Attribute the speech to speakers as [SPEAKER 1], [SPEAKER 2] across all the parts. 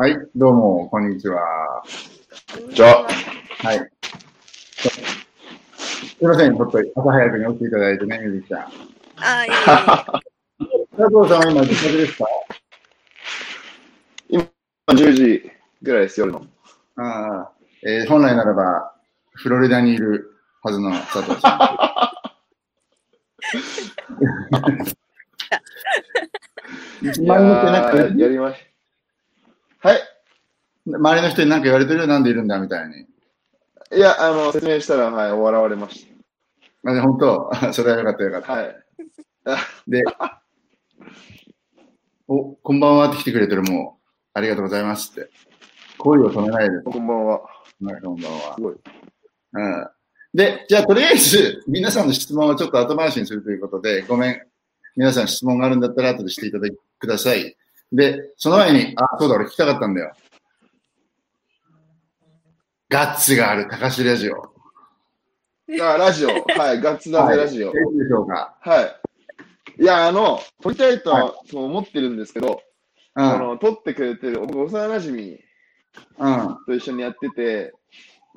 [SPEAKER 1] はい、どうも、こんにちは。
[SPEAKER 2] じゃあ、
[SPEAKER 1] はい。すいません、ちょっと朝早くに起きていただいてね、みずきちゃん。
[SPEAKER 3] あ、いえいえ。
[SPEAKER 1] 佐藤さんは今、自宅ですか
[SPEAKER 2] ？10時ぐらいです、夜の。
[SPEAKER 1] ああ、えー本来ならば、フロリダにいるはずの佐藤さん。周りの人にな
[SPEAKER 2] やりましはい。
[SPEAKER 1] 周りの人に何か言われてるよ、なんでいるんだみたいに。
[SPEAKER 2] いや、あの、説明したら、はい、笑われまし
[SPEAKER 1] まあ、本当、それはよかったよかった。
[SPEAKER 2] た。はい。
[SPEAKER 1] で、お、こんばんはって来てくれてる、もう、ありがとうございますって。声を止めないで。
[SPEAKER 2] こんばんは。
[SPEAKER 1] はい、こんばんは
[SPEAKER 2] す。ごい。
[SPEAKER 1] うん。で、じゃあ、とりあえず、皆さんの質問をちょっと後回しにするということで、ごめん。皆さん質問があるんだったら後でしていただきください。で、その前に、あ、そうだ、俺聞きたかったんだよ。ガッツがある、高橋ラジオ。
[SPEAKER 2] あ、ラジオ。はい、ガッツダメラジオ。
[SPEAKER 1] はい。でしょうか。
[SPEAKER 2] はい。いや、あの、撮りたいと
[SPEAKER 1] は
[SPEAKER 2] はそう思ってるんですけど、
[SPEAKER 1] うん。
[SPEAKER 2] あの、撮ってくれてる、僕、幼馴染
[SPEAKER 1] うん。
[SPEAKER 2] と一緒にやってて、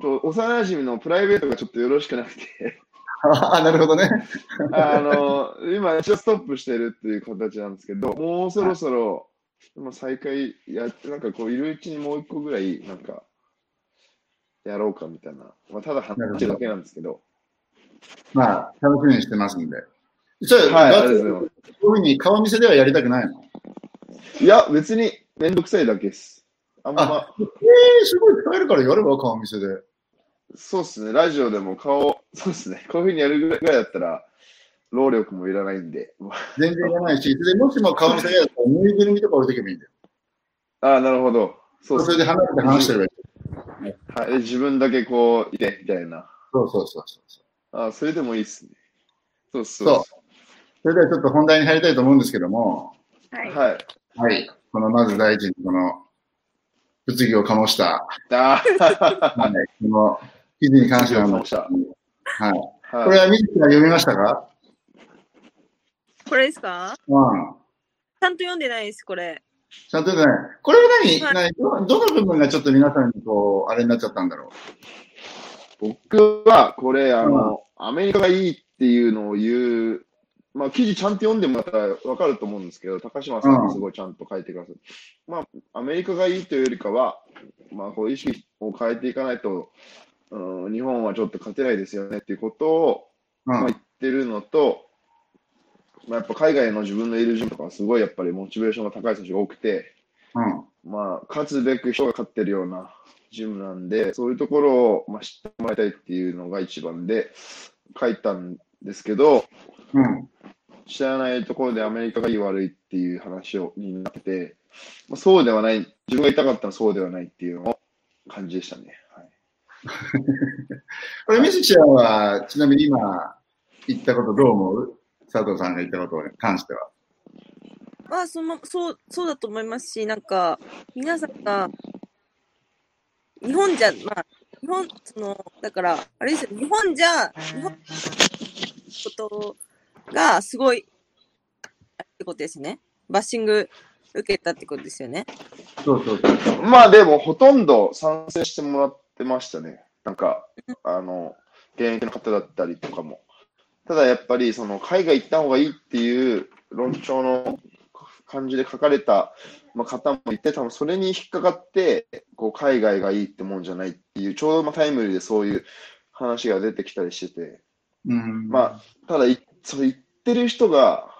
[SPEAKER 2] と幼馴染のプライベートがちょっとよろしくなくて、
[SPEAKER 1] あ、なるほどね。
[SPEAKER 2] あの、今、一応ストップしてるっていう形なんですけど、もうそろそろ、まあ、再開やって、なんかこう、いるうちにもう一個ぐらい、なんか、やろうかみたいな。まあ、ただ話してるだけなんですけど。
[SPEAKER 1] まあ、楽しみにしてますんで。それ、
[SPEAKER 2] はい、あ
[SPEAKER 1] ガッツ
[SPEAKER 2] りがとうい
[SPEAKER 1] ういうふうに顔見せではやりたくないの
[SPEAKER 2] いや、別にめんどくさいだけです。あんま、
[SPEAKER 1] あえー、すごい使えるからやれば顔見せで。
[SPEAKER 2] そうっすね、ラジオでも顔、そうっすね、こういうふうにやるぐらいだったら、労力もいらないんで。
[SPEAKER 1] 全然いらないし、でもしも顔見せでやったら、ぬいぐるみとか置いとけばいいんだよ。
[SPEAKER 2] ああ、なるほど。そう
[SPEAKER 1] それで離れて話してればいい。
[SPEAKER 2] はい、で自分だけこう、いて、みたいな。
[SPEAKER 1] そうそうそうそう。
[SPEAKER 2] ああ、それでもいいっすね。そうっす。
[SPEAKER 1] そうそれではちょっと本題に入りたいと思うんですけども、
[SPEAKER 3] はい。
[SPEAKER 2] はい。
[SPEAKER 1] はい。このまず第一に、この、物議を醸した、
[SPEAKER 2] あ
[SPEAKER 1] はい、この記事に関してなんですけどはい。
[SPEAKER 2] あ、
[SPEAKER 1] これは水木が読みましたか？
[SPEAKER 3] これですか？
[SPEAKER 1] うん。
[SPEAKER 3] ちゃんと読んでないです、これ。
[SPEAKER 1] ちゃんとね、これは何、
[SPEAKER 3] はい
[SPEAKER 1] 何？どどの部分がちょっと皆さんにこう、あれになっちゃったんだろ
[SPEAKER 2] 僕は、これ、あの、アメリカがいいっていうのを言う、まあ、記事ちゃんと読んでもらったらわかると思うんですけど、高島さんがすごいちゃんと書いてくださる。まあ、アメリカがいいというよりかは、まあ、こう意識を変えていかないと、うん、日本はちょっと勝てないですよねっていうことを、
[SPEAKER 1] う。うん。
[SPEAKER 2] まあ、言ってるのと、まあ、やっぱ海外の自分のいるジムとかはすごいやっぱりモチベーションが高い選手が多くて、
[SPEAKER 1] うん。
[SPEAKER 2] まあ、勝つべく人が勝ってるようなジムなんで、そういうところを、まあ、知ってもらいたいっていうのが一番で書いたんですけど、
[SPEAKER 1] うん。
[SPEAKER 2] 知らないところでアメリカがいい悪いっていう話をになってて、まあ、そうではない、自分が言いたかったのはそうではないっていうのを感じでしたね。はい、
[SPEAKER 1] これ、水木ちゃんは、ちなみに今言ったことどう思う？佐藤さんが言ったことに関しては。
[SPEAKER 3] まあ、その、そう、そうだと思いますし、なんか、皆さんが、日本じゃ、まあ、日本、その、だから、あれですよ、日本じゃ、日本ことがすごい、ってことですね。バッシング受けたってことですよね。
[SPEAKER 1] そうそうそう。
[SPEAKER 2] まあでも、ほとんど賛成してもらってましたね。なんか、あの、現役の方だったりとかも。ただやっぱり、その、海外行った方がいいっていう論調の感じで書かれた、まあ、方もいて、多分それに引っかかって、こう、海外がいいってもんじゃないっていう、ちょうどまあタイムリーでそういう話が出てきたりしてて、
[SPEAKER 1] うん。
[SPEAKER 2] まあ、ただい、それ言ってる人が、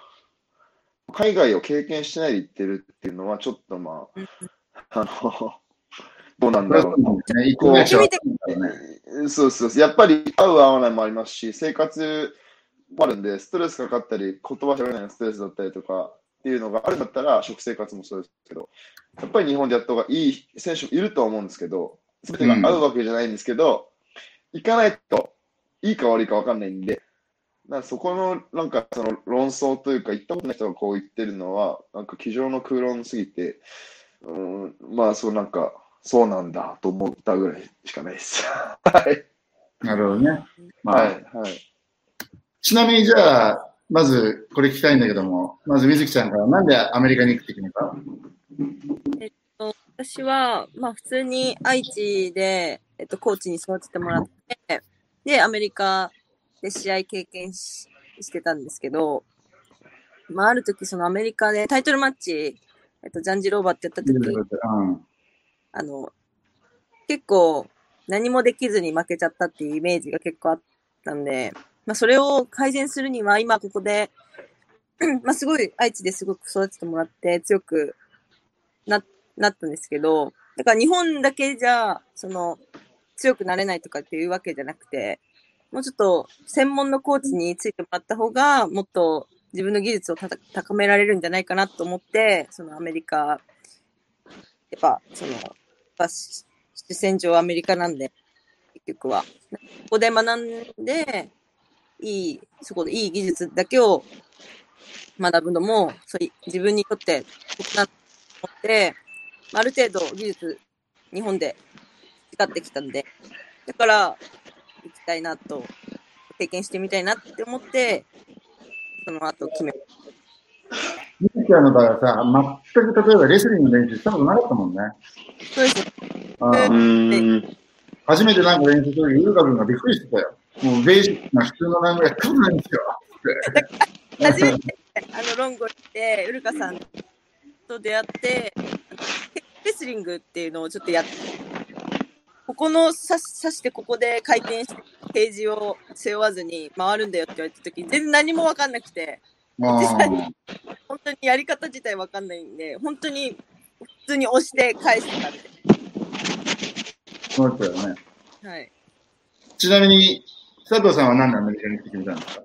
[SPEAKER 2] 海外を経験してないで言ってるっていうのは、ちょっとまあ、あの、どうなんだろう。
[SPEAKER 1] そう
[SPEAKER 2] そうそう。やっぱり合う合わないもありますし、生活もあるんで、ストレスかかったり、言葉喋れないのストレスだったりとかっていうのがあるんだったら、食生活もそうですけど、やっぱり日本でやった方がいい選手もいるとは思うんですけど、全てが合うわけじゃないんですけど、行かないといいか悪いか分かんないんで、なそこのなんかその論争というか、言ったことない人がこう言ってるのは、なんか机上の空論すぎて、うん、まあそうなんか、そうなんだと思ったぐらいしかないです。はい。
[SPEAKER 1] なるほどね。まあ、
[SPEAKER 2] はい。はい。
[SPEAKER 1] ちなみにじゃあ、まずこれ聞きたいんだけども、まず水木ちゃんからなんでアメリカに行くって決めた？
[SPEAKER 3] えっと、私は、まあ普通に愛知で、えっと、コーチに育ててもらって、で、アメリカで試合経験ししてたんですけど、まあある時そのアメリカでタイトルマッチ、えっと、ジャンジローバーってやった時、
[SPEAKER 1] うん。
[SPEAKER 3] あの、結構何もできずに負けちゃったっていうイメージが結構あったんで、まあそれを改善するには今ここで、まあすごい愛知ですごく育ててもらって強くな、なったんですけど、だから日本だけじゃ、その、強くなれないとかっていうわけじゃなくて、もうちょっと専門のコーチについてもらった方が、もっと自分の技術をた高められるんじゃないかなと思って、そのアメリカ、やっぱ、その、やっぱし主戦場はアメリカなんで、結局は。ここで学んで、いい、そこでいい技術だけを学ぶのも、そうい自分にとって得だと思って、まあある程度技術、日本で培ってきたんで、だから、行きたいなと、経験してみたいなって思って、その後決め
[SPEAKER 1] ミキちゃんの場合はさ、全く例えばレスリングの練習したことなかったもんね。
[SPEAKER 3] そうです。
[SPEAKER 1] 初めてなんか練習するとき、ウルカ君がびっくりしてたよ。もうベーシックな普通のラングやってないんですよ。
[SPEAKER 3] 初めて、あの、ロンゴ行って、ウルカさんと出会って、レスリングっていうのをちょっとやって、ここの刺してここで回転して、ページを背負わずに回るんだよって言われた時全然何もわかんなくて、本当にやり方自体わかんないんで、本当に普通に押して返してたんで。
[SPEAKER 1] そうだったよね。
[SPEAKER 3] はい。
[SPEAKER 1] ちなみに、佐藤さんは何でアメリカに来てみたんですか？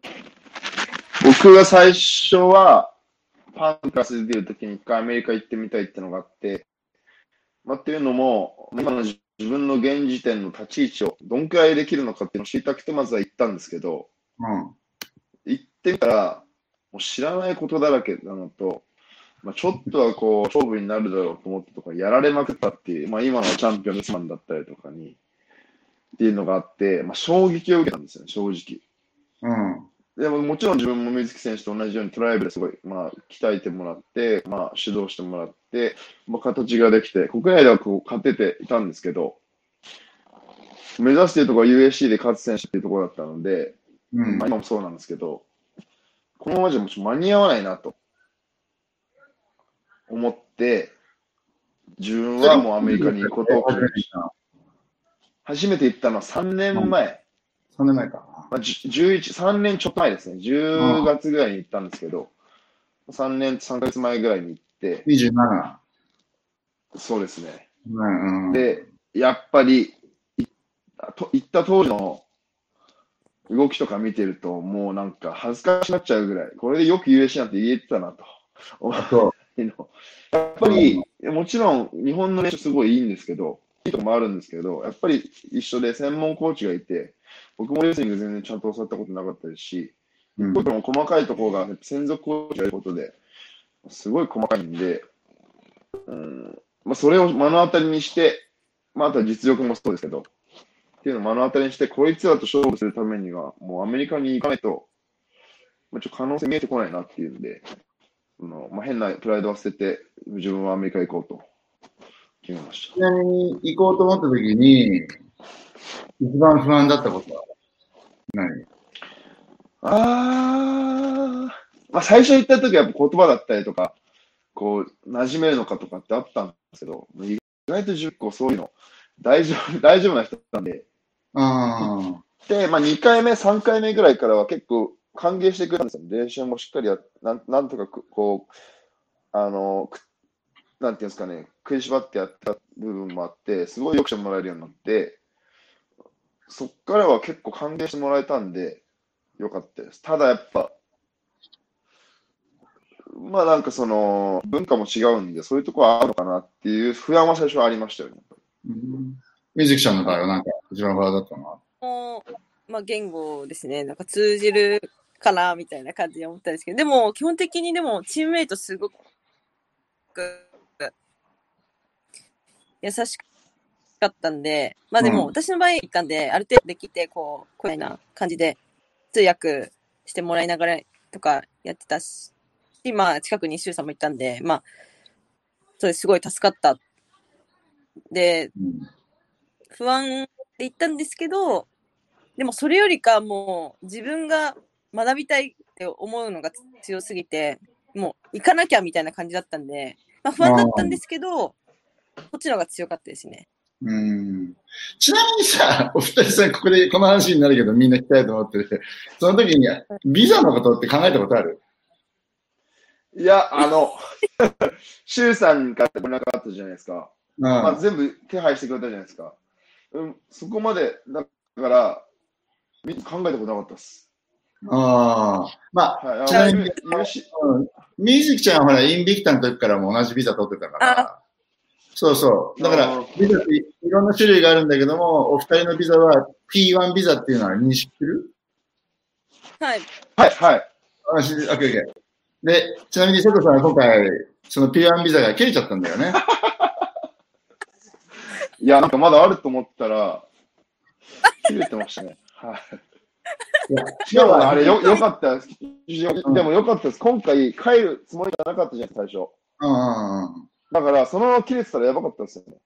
[SPEAKER 2] 僕が最初は、パンカスで出るときに一回アメリカ行ってみたいってのがあって、まあ、っていうのも、今の自分の現時点の立ち位置をどんくらいできるのかっていうのを知りたくてまずは行ったんですけど、
[SPEAKER 1] うん。
[SPEAKER 2] 行ってみたら、もう知らないことだらけなのと、まあ、ちょっとはこう、勝負になるだろうと思ってとか、やられまくったっていう、まあ、今のチャンピオンのスマンだったりとかに、っていうのがあって、まあ、衝撃を受けたんですよね、正直。
[SPEAKER 1] うん。
[SPEAKER 2] でももちろん自分も水木選手と同じようにトライブですごい、まあ、鍛えてもらって、まあ、指導してもらって、まあ、形ができて、国内ではこう勝てていたんですけど、目指しているところは USC で勝つ選手っていうところだったので、
[SPEAKER 1] うん
[SPEAKER 2] まあ、今もそうなんですけど、このままじゃも間に合わないなと思って、自分はもうアメリカに行くことを決めました。初めて行ったのは3年前、
[SPEAKER 1] 3年前か。
[SPEAKER 2] まあ、じゅ11、3年ちょっと前ですね。10月ぐらいに行ったんですけど、3年、3ヶ月前ぐらいに行って、
[SPEAKER 1] 27。
[SPEAKER 2] そうですね。
[SPEAKER 1] うんうん。
[SPEAKER 2] で、やっぱり、行った当時の動きとか見てると、もうなんか恥ずかしくなっちゃうぐらい、これでよく USC なんて言えてたなと。やっぱり、もちろん日本の練習すごいいいんですけど、いいとこもあるんですけど、やっぱり一緒で専門コーチがいて、僕もレスリング全然ちゃんと教わったことなかったですし、
[SPEAKER 1] うん。
[SPEAKER 2] 僕も細かいところが専属コーチがいることで、すごい細かいんで、うんまあ、それを目の当たりにして、まあ、あとは実力もそうですけど、っていうのを目の当たりにして、こいつらと勝負するためには、もうアメリカに行かないと、まあ、ちょっと可能性見えてこないなっていうんで、あのまあ、変なプライドを捨てて、自分はアメリカ行こうと決めまし
[SPEAKER 1] ちなみに行こうと思った時に、一番不安だったことは何？
[SPEAKER 2] た。あー、まあ、最初行った時はやっぱ言葉だったりとか、こう、馴染めるのかとかってあったんですけど、意外と10個そういうの大丈夫、大丈夫な人なんで、
[SPEAKER 1] あ
[SPEAKER 2] で、まあ、2回目、3回目ぐらいからは結構歓迎してくれたんですよ。練習もしっかりやなんなんとかくこう、あの、くなんていうんですかね、食いしばってやった部分もあって、すごいよくしてもらえるようになって、そっからは結構歓迎してもらえたんで、よかったです。ただやっぱ、まあなんかその、文化も違うんで、そういうところはあるのかなっていう不安は最初はありましたよね。
[SPEAKER 1] ー水木ちゃんの場合はなんか一番不安だったのは？
[SPEAKER 3] もう、まあ、言語ですね。なんか通じるかな、みたいな感じで思ったんですけど、でも、基本的にでも、チームメイトすごく、優しかったんで、まあでも、
[SPEAKER 1] うん。
[SPEAKER 3] 私の場合行ったんで、ある程度できて、こう、こういうような感じで、通訳してもらいながらとかやってたし、まあ、近くに周さんも行ったんで、まあ、それすごい助かった。で、
[SPEAKER 1] うん
[SPEAKER 3] 不安って言ったんですけど、でもそれよりかもう自分が学びたいって思うのが強すぎて、もう行かなきゃみたいな感じだったんで、まあ不安だったんですけど、こっちの方が強かったですね。
[SPEAKER 1] うんちなみにさ、お二人さ、ここでこの話になるけどみんな聞きたいと思ってて、その時にビザのことって考えたことある？
[SPEAKER 2] いや、あの、シュウさんから連絡あったじゃないですか。
[SPEAKER 1] うん。
[SPEAKER 2] まあ、全部手配してくれたじゃないですか。うん、そこまで、だから、み考えたことなかったです。
[SPEAKER 1] ああ。まあ、
[SPEAKER 2] はい、
[SPEAKER 1] ちなみに
[SPEAKER 2] あのよし
[SPEAKER 1] うんミージキちゃんはほら、インビクタの時からも同じビザ取ってたから。そうそう。だから
[SPEAKER 2] あ、
[SPEAKER 1] ビザっていろんな種類があるんだけども、お二人のビザは P1 ビザっていうのは認識する？
[SPEAKER 3] はい。
[SPEAKER 2] はい、はい。
[SPEAKER 1] あ、し、オッケーオッケー。で、ちなみに瀬戸さんは今回、その P1 ビザが切れちゃったんだよね。
[SPEAKER 2] いや、なんかまだあると思ったら、切れてましたね。はい。
[SPEAKER 1] いや、
[SPEAKER 2] でもあれよ、よかったです。でもよかったです。今回帰るつもりがなかったじゃないですか、最初。
[SPEAKER 1] うんうんうん。
[SPEAKER 2] だから、そのまま切れてたらやばかったですよね。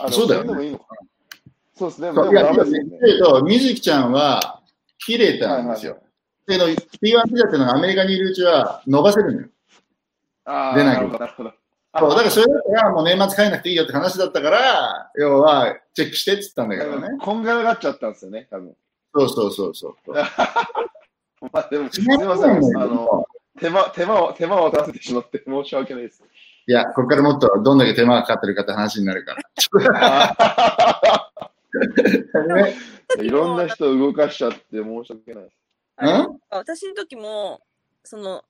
[SPEAKER 2] あの
[SPEAKER 1] そうだよね
[SPEAKER 2] れでもいいのかな。そうですね。でもダメですよね。
[SPEAKER 1] けど、みずきちゃんは切れたんですよ。けど、P1 ビザっていうのがアメリカにいるうちは伸ばせるのよ。
[SPEAKER 2] ああ、
[SPEAKER 1] 出ない
[SPEAKER 2] なるほど、なるほど。
[SPEAKER 1] そう、だからそれだったらもう年末帰んなくていいよって話だったから、要は、チェックしてって言ったんだけどね。
[SPEAKER 2] こんがらがっちゃったんですよね、多分。
[SPEAKER 1] そうそうそうそう。
[SPEAKER 2] まあでも、す
[SPEAKER 1] ち
[SPEAKER 2] みません。あの、手間、手間を、手間を取らせてしまって申し訳ないです。
[SPEAKER 1] いや、ここからもっとどんだけ手間がかかってるかって話になるから。ね、
[SPEAKER 2] いろんな人を動かしちゃって申し訳ない
[SPEAKER 3] 私の時も、その、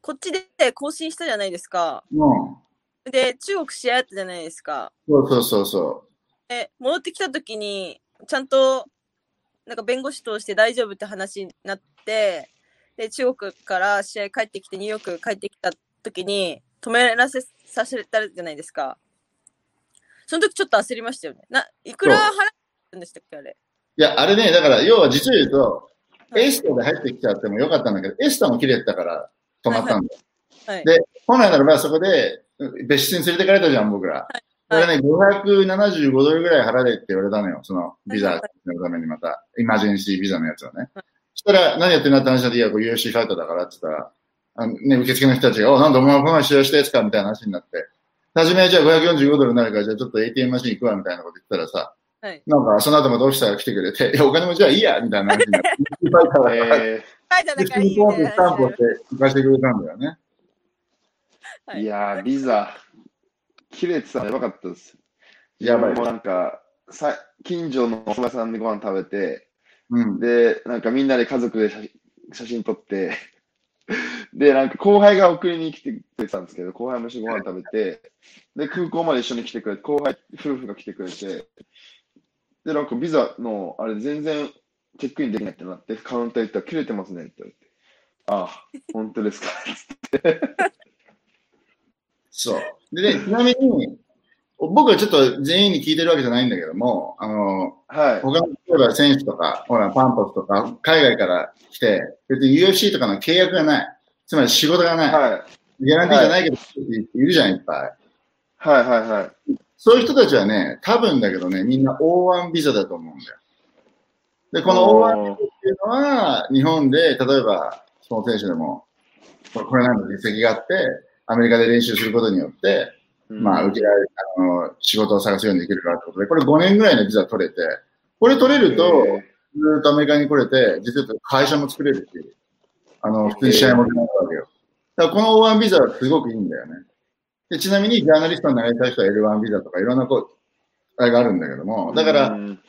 [SPEAKER 3] こっちで更新したじゃないですか。
[SPEAKER 1] うん。
[SPEAKER 3] で、中国試合あったじゃないですか。
[SPEAKER 1] そうそうそうそ
[SPEAKER 3] で、戻ってきた時に、ちゃんと、なんか弁護士通して大丈夫って話になって、で、中国から試合帰ってきて、ニューヨーク帰ってきた時に、止めらせさせたじゃないですか。その時ちょっと焦りましたよね。な、いくら払ったんでしたっけ、あれ？
[SPEAKER 1] う。いや、あれね、だから、要は実を言うと、
[SPEAKER 3] はい
[SPEAKER 1] エスタで入ってきちゃってもよかったんだけど、エスタも切れてたから止まったんだよ。
[SPEAKER 3] はい。
[SPEAKER 1] で本来ならばそこで、別室に連れてかれたじゃん、僕ら。これね、575ドルぐらい払えって言われたのよ、そのビザのためにまた、イマージェンシービザのやつをね。そしたら、何やってんだって話になって、いや、これ UFC ファイターだからって言ったら、あのね、受付の人たちが、お、なんだお前この前試合したやつかみたいな話になって、初めはじゃあ545ドルになるから、じゃあちょっと ATM マシン行くわみたいなこと言ったらさ、
[SPEAKER 3] はい。
[SPEAKER 1] なんかその後またオフィサーが来てくれて、いや、お金もじゃあいいやみたいな話になって、UFC ファイターだから、
[SPEAKER 2] え
[SPEAKER 3] 書いた
[SPEAKER 1] で、
[SPEAKER 3] だからいい
[SPEAKER 1] スタンプをして行かしてくれたんだよね。
[SPEAKER 2] ー、いやー、ビザ、切れてたらやばかったです。
[SPEAKER 1] やばい
[SPEAKER 2] もうなんか、さ近所のお蕎麦屋さんでご飯食べて、
[SPEAKER 1] うん。
[SPEAKER 2] で、なんかみんなで家族で写真撮って、で、なんか後輩が送りに来てくれてたんですけど、後輩も一緒にご飯食べて、で、空港まで一緒に来てくれて、後輩夫婦が来てくれて、で、なんかビザの、あれ全然チェックインできないってなって、カウンター行ったら切れてますねって言われて、ああ、本当ですか？
[SPEAKER 1] そう。でね、ちなみに、僕はちょっと全員に聞いてるわけじゃないんだけども、あの、
[SPEAKER 2] はい。
[SPEAKER 1] 他の例えば選手とか、ほら、パンポスとか、海外から来て、別に UFC とかの契約がない。つまり仕事がない。
[SPEAKER 2] はい。
[SPEAKER 1] ギャランティーじゃないけど、いるじゃん、いっぱい。
[SPEAKER 2] はいはいはい。
[SPEAKER 1] そういう人たちはね、多分だけどね、みんな O1 ビザだと思うんだよ。で、この O1
[SPEAKER 2] おー
[SPEAKER 1] っていうのは、日本で、例えば、その選手でも、これこれなんだ実績があって、アメリカで練習することによって、まあ、受けられる、あの、仕事を探すようにできるからってことで、これ5年ぐらいのビザ取れて、これ取れると、
[SPEAKER 2] え
[SPEAKER 1] ずっとアメリカに来れて、実は会社も作れるっていう。あの、普通に試合も出ないわけよ。だからこの O1 ビザはすごくいいんだよね。で、ちなみにジャーナリストになりたい人は L1 ビザとかいろんなこう、あれがあるんだけども、だから、
[SPEAKER 2] うん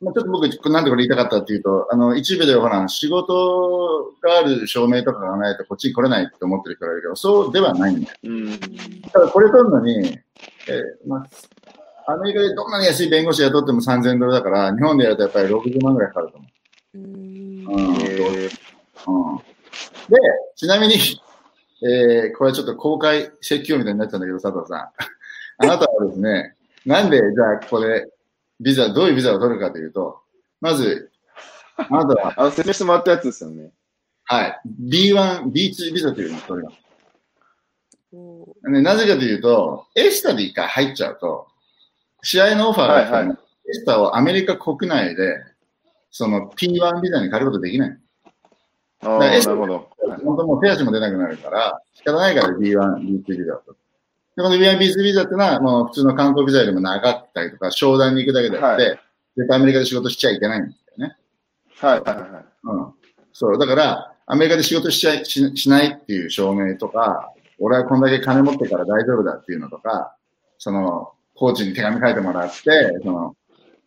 [SPEAKER 1] まあ、ちょっと僕、なんでこれ言いたかったっていうと、あの、一部でほら、仕事がある証明とかがないとこっちに来れないって思ってる人がいるけど、そうではないんだよ。
[SPEAKER 2] うん。
[SPEAKER 1] ただこれ取るのに、えーまあ、アメリカでどんなに安い弁護士雇っても3000ドルだから、日本でやるとやっぱり60万ぐらいかかると思
[SPEAKER 3] う
[SPEAKER 1] う。うん
[SPEAKER 2] えー
[SPEAKER 1] うん、で、ちなみに、えーこれちょっと公開説教みたいになっちゃうんだけど、佐藤さん。あなたはですね、なんで、じゃあ、ここで、ビザ、どういうビザを取るかというと、まず、あなたは、
[SPEAKER 2] あの、説明してもらったやつですよね。
[SPEAKER 1] はい、B1、B2 ビザというのを取ります。
[SPEAKER 3] お
[SPEAKER 1] ね、なぜかというと、エスタで一回入っちゃうと、試合のオファーが来たら、
[SPEAKER 2] はいは
[SPEAKER 1] エスターをアメリカ国内で、その P1 ビザに変えることできない。
[SPEAKER 2] ああ、なるほど。はい
[SPEAKER 1] 本当もう手足も出なくなるから、仕方ないから B1、B2 ビザを取る。で、この B1、B2 ビザっていうのは、もう普通の観光ビザよりも長かったりとか、商談に行くだけであって、
[SPEAKER 2] は
[SPEAKER 1] 絶対アメリカで仕事しちゃいけないんだよね。
[SPEAKER 2] はいはいはい。
[SPEAKER 1] うん。そう。だから、アメリカで仕事しちゃいししないっていう証明とか、俺はこんだけ金持ってから大丈夫だっていうのとか、その、コーチに手紙書いてもらって、その、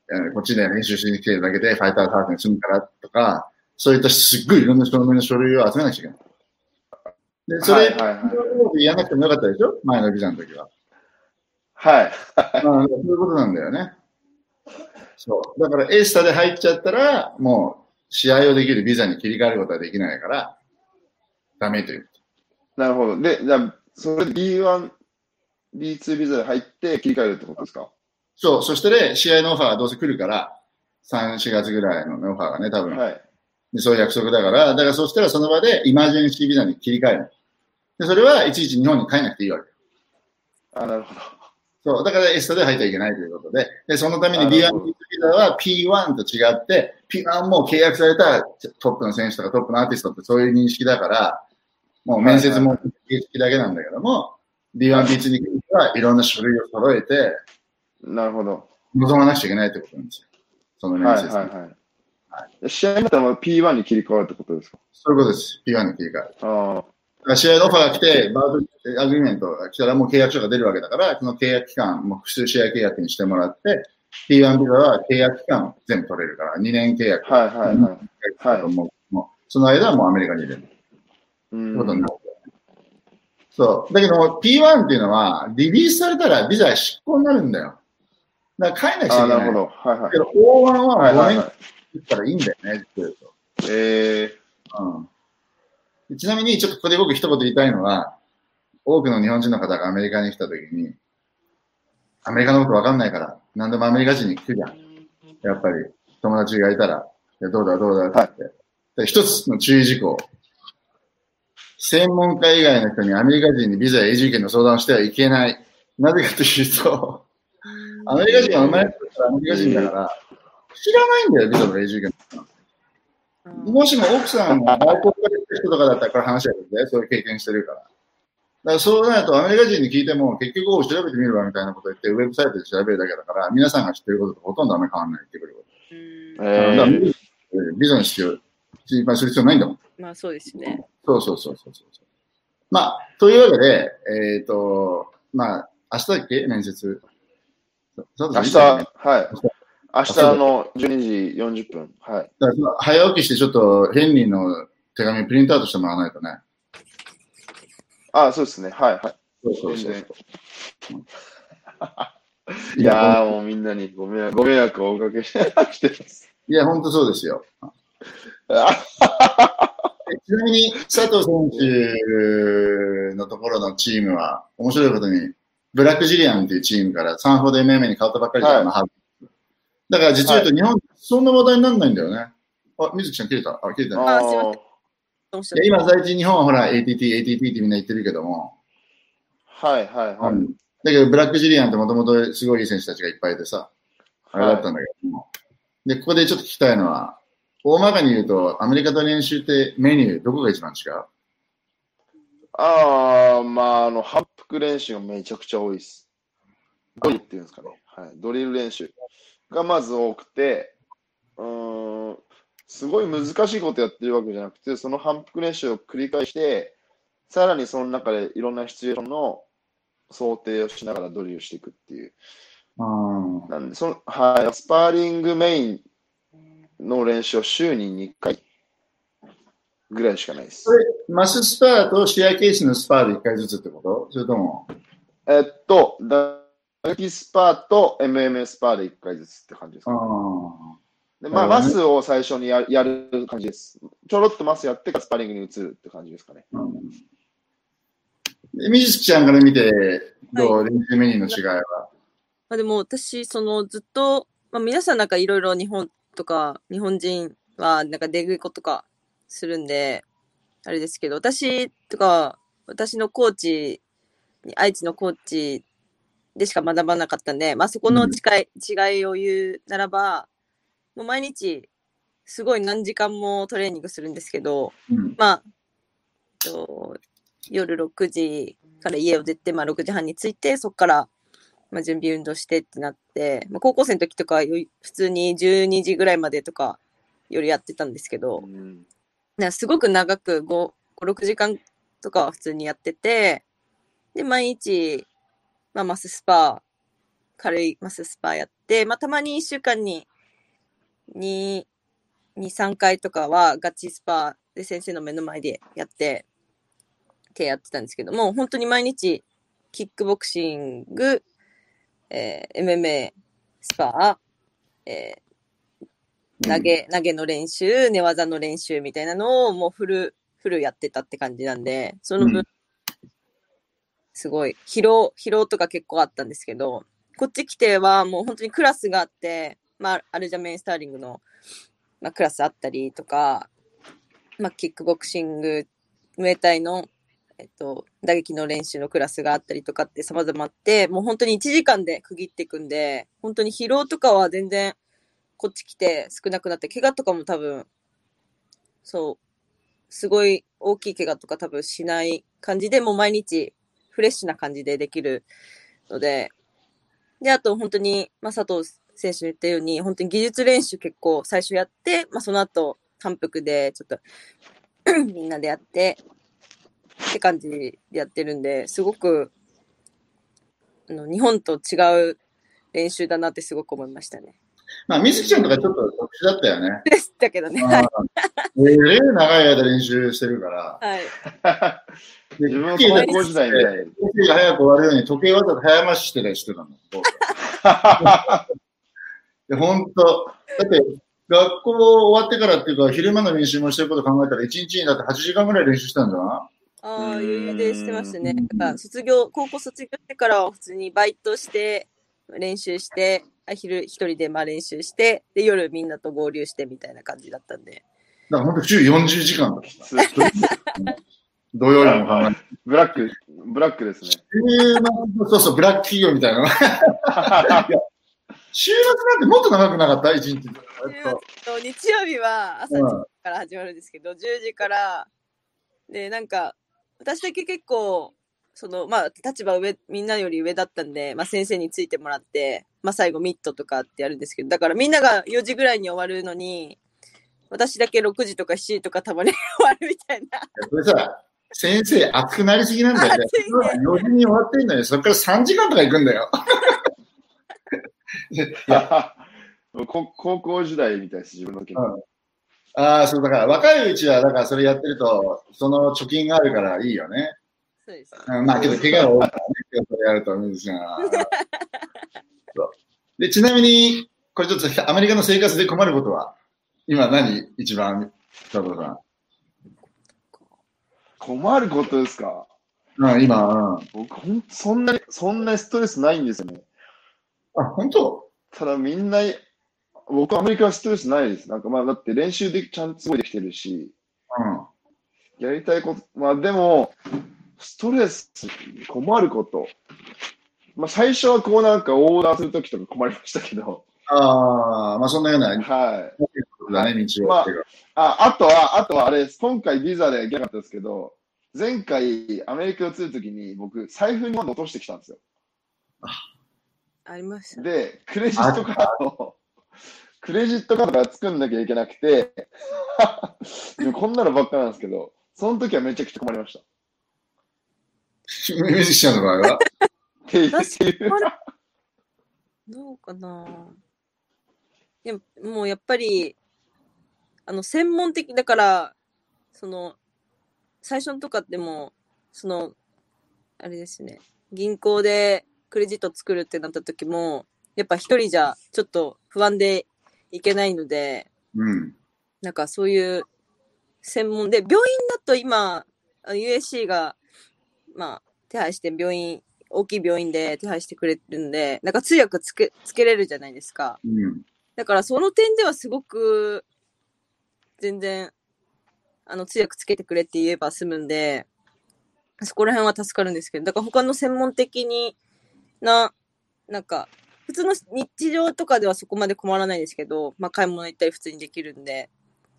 [SPEAKER 1] えーこっちで練習しに来てるだけでファイターハーフに住むからとか、そういったすっごいいろんな証明の書類を集めなきゃいけない。で、それ、
[SPEAKER 2] はいはいはい
[SPEAKER 1] やらなくてもよかったでしょ？前のビザの時は。
[SPEAKER 2] はい。
[SPEAKER 1] まあ、そういうことなんだよね。そう。だから、エースタで入っちゃったら、もう、試合をできるビザに切り替えることはできないから、ダメという。
[SPEAKER 2] なるほど。で、じゃあ、それで B1、B2 ビザで入って切り替えるってことですか？
[SPEAKER 1] そう。そしてね、試合のオファーがどうせ来るから、3、4月ぐらいのオファーがね、多分。
[SPEAKER 2] はい。
[SPEAKER 1] でそういう約束だから、だからそしたらその場でイマージェンシービザに切り替える。で、それはいちいち日本に帰らなくていいわけ。
[SPEAKER 2] あ、なるほど。
[SPEAKER 1] そう。だからエスタで入っちゃいけないということで、で、そのために
[SPEAKER 2] な
[SPEAKER 1] B1
[SPEAKER 2] るほど
[SPEAKER 1] ビザは P1 と違って、P1 も契約されたトップの選手とかトップのアーティストってそういう認識だから、もう面接も形式だけなんだけども、B1、B2 に来る人はいろんな書類を揃えて、
[SPEAKER 2] なるほど。
[SPEAKER 1] 望まなくちゃいけないってことなんですよ。その面
[SPEAKER 2] はい
[SPEAKER 1] 接に。
[SPEAKER 2] はいはい。試合になったら P1 に切り替わるってことですか？
[SPEAKER 1] そういうことです。P1 に切り替える。
[SPEAKER 2] あ
[SPEAKER 1] だから試合のオファーが来て、バードアグリメントが来たらもう契約書が出るわけだから、その契約期間、もう複数試合契約にしてもらって、P1 ビザは契約期間全部取れるから、2年契約。
[SPEAKER 2] あ。はいはいはい。
[SPEAKER 1] だともうもうその間はもうアメリカにいる。
[SPEAKER 2] う
[SPEAKER 1] ってことに
[SPEAKER 2] ん。
[SPEAKER 1] なる。そう。だけど、P1 っていうのは、リリースされたらビザ執行になるんだよ。だから帰んなくちゃいけない。
[SPEAKER 2] なるほど。はいはい
[SPEAKER 1] け。ど、O1 は5年
[SPEAKER 2] はいはいはい。
[SPEAKER 1] 切ったらいいんだよね、って言うと。
[SPEAKER 2] え
[SPEAKER 1] うん。ちなみに、ちょっとここで僕一言言いたいのは、多くの日本人の方がアメリカに来たときに、アメリカのことわかんないから、何でもアメリカ人に聞くじゃん。やっぱり、友達がいたら、いやどうだどうだって言って。で一つの注意事項。専門家以外の人にアメリカ人にビザや永住権の相談をしてはいけない。なぜかというと、アメリカ人は生まれてからアメリカ人だから、知らないんだよ、ビザと永住権。もしも奥さんが外国から来た人とかだったらこれ話だけどね、そういう経験してるから。だからそうなるとアメリカ人に聞いても結局お調べてみるわみたいなこと言ってウェブサイトで調べるだけだから皆さんが知ってることとほとんどあんまり変わらないってくるこ
[SPEAKER 2] ー、
[SPEAKER 1] と。だから
[SPEAKER 2] えー、
[SPEAKER 1] ビザの必要、心配する必要ないんだもん。
[SPEAKER 3] まあそうですね。
[SPEAKER 1] そうそうそうそうそう。まあ、というわけで、えっ、と、まあ、明日だっけ？面接。そう
[SPEAKER 2] 明日、はい。明日の12時40分。はい。
[SPEAKER 1] 早起きしてちょっとヘンリーの手紙プリントアウトしてもらわないとね。
[SPEAKER 2] あ、そうですね。はいはい。
[SPEAKER 1] そうそうそう。
[SPEAKER 2] いやー、もうみんなにご迷惑ご迷惑をおかけしてます。
[SPEAKER 1] いや、本当そうですよ。
[SPEAKER 2] あ
[SPEAKER 1] ちなみに、佐藤選手のところのチームは、面白いことに、ブラックジリアンっていうチームからサンフォード MMA に変わったばっかりじゃん、
[SPEAKER 2] はい
[SPEAKER 1] まあだから実を言うと、日本、そんな話題にならないんだよね。あ、水木ちゃん切れた？あ、切れたね。
[SPEAKER 3] あすいま
[SPEAKER 2] あー
[SPEAKER 3] どうし
[SPEAKER 1] いや今、最近日本はほら、ATT、ATT ってみんな言ってるけども、
[SPEAKER 2] はいはいはい。
[SPEAKER 1] うんだけど、ブラックジリアンってもともとすごいいい選手たちがいっぱいいてさ、あれだったんだけども。で、ここでちょっと聞きたいのは、大まかに言うと、アメリカと練習ってメニュー、どこが一番違う？
[SPEAKER 2] ああ、まあ、あの、反復練習がめちゃくちゃ多いです。ドリルっていうんですかね。はい。ドリル練習がまず多くて、うーん、すごい難しいことやってるわけじゃなくて、その反復練習を繰り返して、さらにその中でいろんなシチュエーションの想定をしながらドリルしていくっていう。
[SPEAKER 1] うん。
[SPEAKER 2] なんで、その、はい、スパーリングメインの練習を週に2回ぐらいしかないです
[SPEAKER 1] そ。れ、マススパーと試合ケースのスパーで1回ずつってこと？それとも、
[SPEAKER 2] えっと、打撃スパーと MMA スパーで1回ずつって感じです
[SPEAKER 1] あ
[SPEAKER 2] か。
[SPEAKER 1] あ。
[SPEAKER 2] でまあ、マスを最初にややる感じです。ちょろっとマスやってからスパーリングに移るって感じですかね。
[SPEAKER 1] うん。で水木ちゃんから見て、どう、練習メニューの違いは？
[SPEAKER 3] まあでも私、そのずっと、まあ皆さんなんかいろいろ日本とか、日本人はなんか出食い子とかするんで、あれですけど、私とか、私のコーチに、愛知のコーチでしか学ばなかったんで、まあそこの違い,、違いを言うならば、もう毎日、すごい何時間もトレーニングするんですけど、
[SPEAKER 1] うん。
[SPEAKER 3] まあ、と夜6時から家を出て、まあ6時半に着いて、そこから、まあ、準備運動してってなって、まあ、高校生の時とか普通に12時ぐらいまでとか夜やってたんですけど、
[SPEAKER 2] うん
[SPEAKER 3] すごく長く5、5、6時間とかは普通にやってて、で、毎日、まあ、マススパ、軽いマススパやって、まあ、たまに1週間に2、2、3回とかはガチスパで先生の目の前でやって、ってやってたんですけども、本当に毎日、キックボクシング、えー MMA、スパ、えー投げ、投げの練習、寝技の練習みたいなのをもうフル、フルやってたって感じなんで、その分、すごい、疲労、疲労とか結構あったんですけど、こっち来てはもう本当にクラスがあって、まあ、アルジャメンスターリングの、まあ、クラスあったりとか、まあ、キックボクシング、ムエタイの、えっと、打撃の練習のクラスがあったりとかって様々あって、もう本当に1時間で区切っていくんで、本当に疲労とかは全然こっち来て少なくなって、怪我とかも多分、そう、すごい大きい怪我とか多分しない感じで、もう毎日フレッシュな感じでできるので、で、あと本当に、まあ、佐藤選手の言ったように、本当に技術練習結構最初やって、まあ、その後、反復でちょっと みんなでやって、って感じでやってるんで、すごく、あの、日本と違う練習だなってすごく思いましたね。
[SPEAKER 1] まあ、みずきちゃんとかちょっと特殊だったよね。
[SPEAKER 3] でしたけどね。
[SPEAKER 1] あ
[SPEAKER 3] はい。
[SPEAKER 1] ーえれ長い間練習してるから。
[SPEAKER 3] はい。
[SPEAKER 1] で
[SPEAKER 2] 自分は高校時代みたいに。
[SPEAKER 1] 時計が早く終わるように時計わざと早回ししてたりしてたの。で、本当だって、学校終わってからっていうか、昼間の練習もしてること考えたら、1日にだって8時間ぐらい練習したんだな。
[SPEAKER 3] ああ、余裕でしてましたね。卒業、高校卒業してからは普通にバイトして、練習して、あ昼一人でまあ練習して、で、夜みんなと合流してみたいな感じだったんで。
[SPEAKER 1] だから本当週40時間だった。
[SPEAKER 2] きつ
[SPEAKER 1] 土曜日も考えて。
[SPEAKER 2] ブラック、ブラックですね。
[SPEAKER 1] そうそう、ブラック企業みたいな。週末なんてもっと長くなかった？一日。
[SPEAKER 3] 週末と日曜日は朝
[SPEAKER 1] うん
[SPEAKER 3] 10時から始まるんですけど、10時から、で、なんか、私だけ結構、その、まあ、立場上、みんなより上だったんで、まあ、先生についてもらって、まあ、最後ミットとかってやるんですけど、だからみんなが4時ぐらいに終わるのに、私だけ6時とか7時とかたまに終わるみたいな。
[SPEAKER 1] それさ、先生熱くなりすぎなんだよね。
[SPEAKER 3] 熱いね
[SPEAKER 1] 4時に終わってんのよ。そっから3時間とか行くんだよ。いや
[SPEAKER 2] こ高校時代みたいです、自分の時
[SPEAKER 1] うんああ、そうだから若いうちは、だからそれやってると、その貯金があるからいいよね。
[SPEAKER 3] そうです。
[SPEAKER 1] うんまあけど、怪我が多いからね、それやると、水木さんはそうで、ちなみに、これちょっとアメリカの生活で困ることは、今何一番、佐藤さ
[SPEAKER 2] 困ることですか？
[SPEAKER 1] ん。うん、今、うん。
[SPEAKER 2] 僕、ほんとそんなに、そんなにストレスないんですよね。
[SPEAKER 1] あ、本当？
[SPEAKER 2] ただみんな、僕アメリカはストレスないです。なんかまあだって練習でちゃんとすごいできてるし、
[SPEAKER 1] うん。
[SPEAKER 2] やりたいこと、まあでも、ストレス、困ること。まあ最初はこうなんかオーダーするときとか困りましたけど、
[SPEAKER 1] ああ、まあそんなような、
[SPEAKER 2] はい。
[SPEAKER 1] だね、道を。
[SPEAKER 2] まあ、あとは、あとはあれです。今回ビザで行けなかったですけど、前回アメリカ移るときに僕、財布に落としてきたんですよ。
[SPEAKER 3] ありました。
[SPEAKER 2] で、クレジットカードを、クレジットカードが作んなきゃいけなくて、でもこんなのばっかなんですけど、その時はめちゃくちゃ困りました。
[SPEAKER 1] ミュージシャンの場合は？
[SPEAKER 2] っていう、
[SPEAKER 3] 私
[SPEAKER 2] っていう
[SPEAKER 3] どうかないや、もうやっぱり、あの、専門的だから、その、最初のとかってもう、その、あれですね、銀行でクレジット作るってなった時も、やっぱ一人じゃちょっと不安でいけないので、
[SPEAKER 1] うん。
[SPEAKER 3] なんかそういう専門で、病院だと今、あ USC が、まあ、手配して病院、大きい病院で手配してくれるんで、なんか通訳つけ、つけれるじゃないですか。
[SPEAKER 1] うん。
[SPEAKER 3] だからその点ではすごく、全然、あの、通訳つけてくれって言えば済むんで、そこら辺は助かるんですけど、だから他の専門的にななんか、普通の日常とかではそこまで困らないですけど、まあ買い物行ったり普通にできるんで、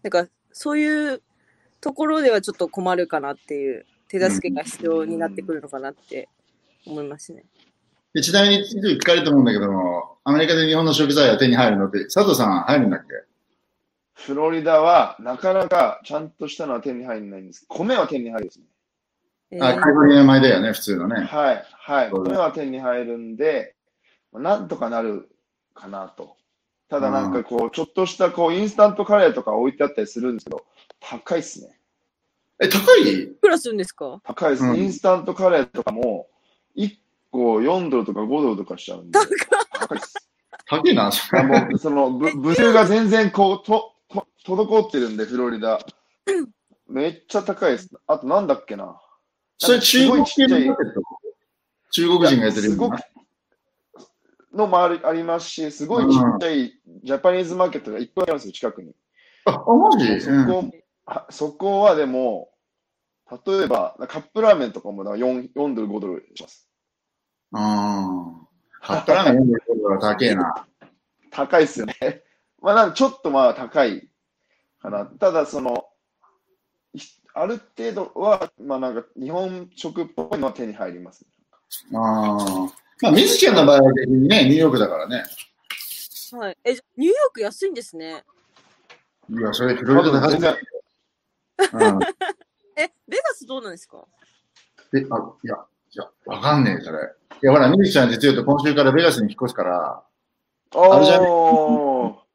[SPEAKER 3] なんかそういうところではちょっと困るかなっていう手助けが必要になってくるのかなって思いますね。
[SPEAKER 1] でちなみに、聞かれると思うんだけども、アメリカで日本の食材は手に入るのって、佐藤さん入るんだっけ？
[SPEAKER 2] フロリダはなかなかちゃんとしたのは手に入らないんです。米は手に入るですね。
[SPEAKER 1] あ、
[SPEAKER 3] えー
[SPEAKER 1] カリフォルニア米だよね、普通のね。
[SPEAKER 2] はい、はい。米は手に入るんで、まあなんとかなるかなと。ただなんかこう、ちょっとしたこう、インスタントカレーとか置いてあったりするんですけど、高いっすね。
[SPEAKER 1] え、高い？
[SPEAKER 3] いくらするんですか？
[SPEAKER 2] 高いです。
[SPEAKER 1] うん
[SPEAKER 2] インスタントカレーとかも、1個4ドルとか5ドルとかしちゃうんで、高いっす。
[SPEAKER 1] 高いな、それ。
[SPEAKER 2] あもうその、ぶ物流が全然こう、と、と、滞ってるんで、フロリダ。めっちゃ高いです。あとなんだっけな。
[SPEAKER 1] それ中国系のマーケット中国人がやってる
[SPEAKER 2] すご。のもありありますし、すごいちっちゃいジャパニーズマーケットがいっぱいあるんですよ、近くに。
[SPEAKER 1] あ、あマジ？
[SPEAKER 2] そ
[SPEAKER 1] うん。
[SPEAKER 2] こはそこはでも、例えば、カップラーメンとかもだから 4, 4ドル、5ドルします。
[SPEAKER 1] ああ。カップラーメン飲んでるから高えな。
[SPEAKER 2] 高いですよね。まあ、なんかちょっとまあ高いかな。ただ、その、いある程度は、まあなんか日本食っぽいのは手に入ります。
[SPEAKER 1] ああ。まあ、水木の場合はね、ニューヨークだからね。
[SPEAKER 3] はい。え、ニューヨーク安いんですね。
[SPEAKER 1] いや、それフロリダ高い。
[SPEAKER 3] え、ベガスどうなんですか？
[SPEAKER 1] え、あ、いや、いや、わかんねえ、それ。いや、ほら、水木ちゃん実は言うと今週からベガスに引っ越すから、あれじゃね？
[SPEAKER 2] おー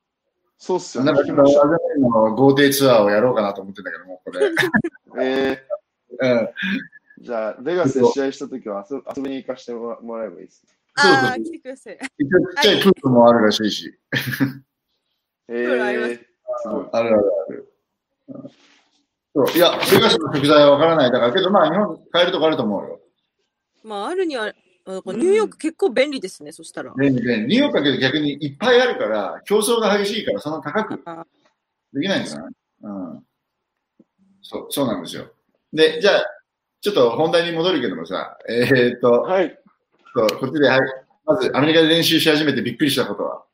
[SPEAKER 2] そうっすよね。
[SPEAKER 1] なんかの豪邸ツアーをやろうかなと思ってんだけども、これ。
[SPEAKER 2] え
[SPEAKER 1] うん。
[SPEAKER 2] ー、じゃあ、ベガスで試合したときは遊遊びに行かせてもらもらえばいいですね。
[SPEAKER 3] ああ、来てください。
[SPEAKER 1] 一応ちっちゃいプールもあるらしいし。
[SPEAKER 2] え
[SPEAKER 3] プールあります
[SPEAKER 2] ー、すごい。
[SPEAKER 1] あるあるある。うんそういや、ベガスの食材はわからない。だから、けどまあ、日本買えるとこあると思うよ。
[SPEAKER 3] まあ、あるには、ニューヨーク結構便利ですね、そしたら。
[SPEAKER 1] 便利便利。ニューヨークだけど逆にいっぱいあるから、競争が激しいから、そんな高く
[SPEAKER 3] あ
[SPEAKER 1] できないんですよね。うん。そう、そうなんですよ。で、じゃあ、ちょっと本題に戻るけどもさ、えーっと、
[SPEAKER 2] はい。
[SPEAKER 1] そうこっちで、はい。まず、アメリカで練習し始めてびっくりしたことは、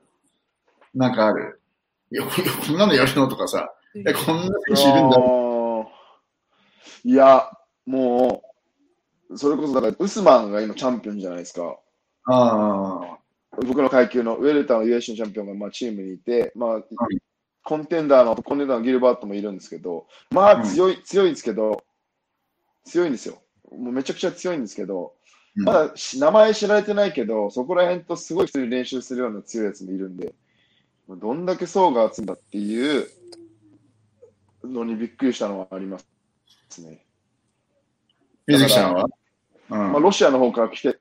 [SPEAKER 1] なんかある？いや、ここんなのやるの？とかさ、え、こんな選手いるんだ。
[SPEAKER 2] いや、もう、それこそだから、ウスマンが今チャンピオンじゃないですか。
[SPEAKER 1] あ
[SPEAKER 2] 僕の階級のウェルターの US のチャンピオンがまあチームにいて、まあ、コンテンダーの、コンテンダーのギルバートもいるんですけど、まあ強い、強いんですけど、強いんですよ。もうめちゃくちゃ強いんですけど、
[SPEAKER 1] うん
[SPEAKER 2] まだし名前知られてないけど、そこら辺とすごい普通に練習するような強いやつもいるんで、どんだけ層が厚いんだっていうのにびっくりしたのはありますね。
[SPEAKER 1] 水木さんは？うん。
[SPEAKER 2] まあ、ロシアの方から来て、
[SPEAKER 1] う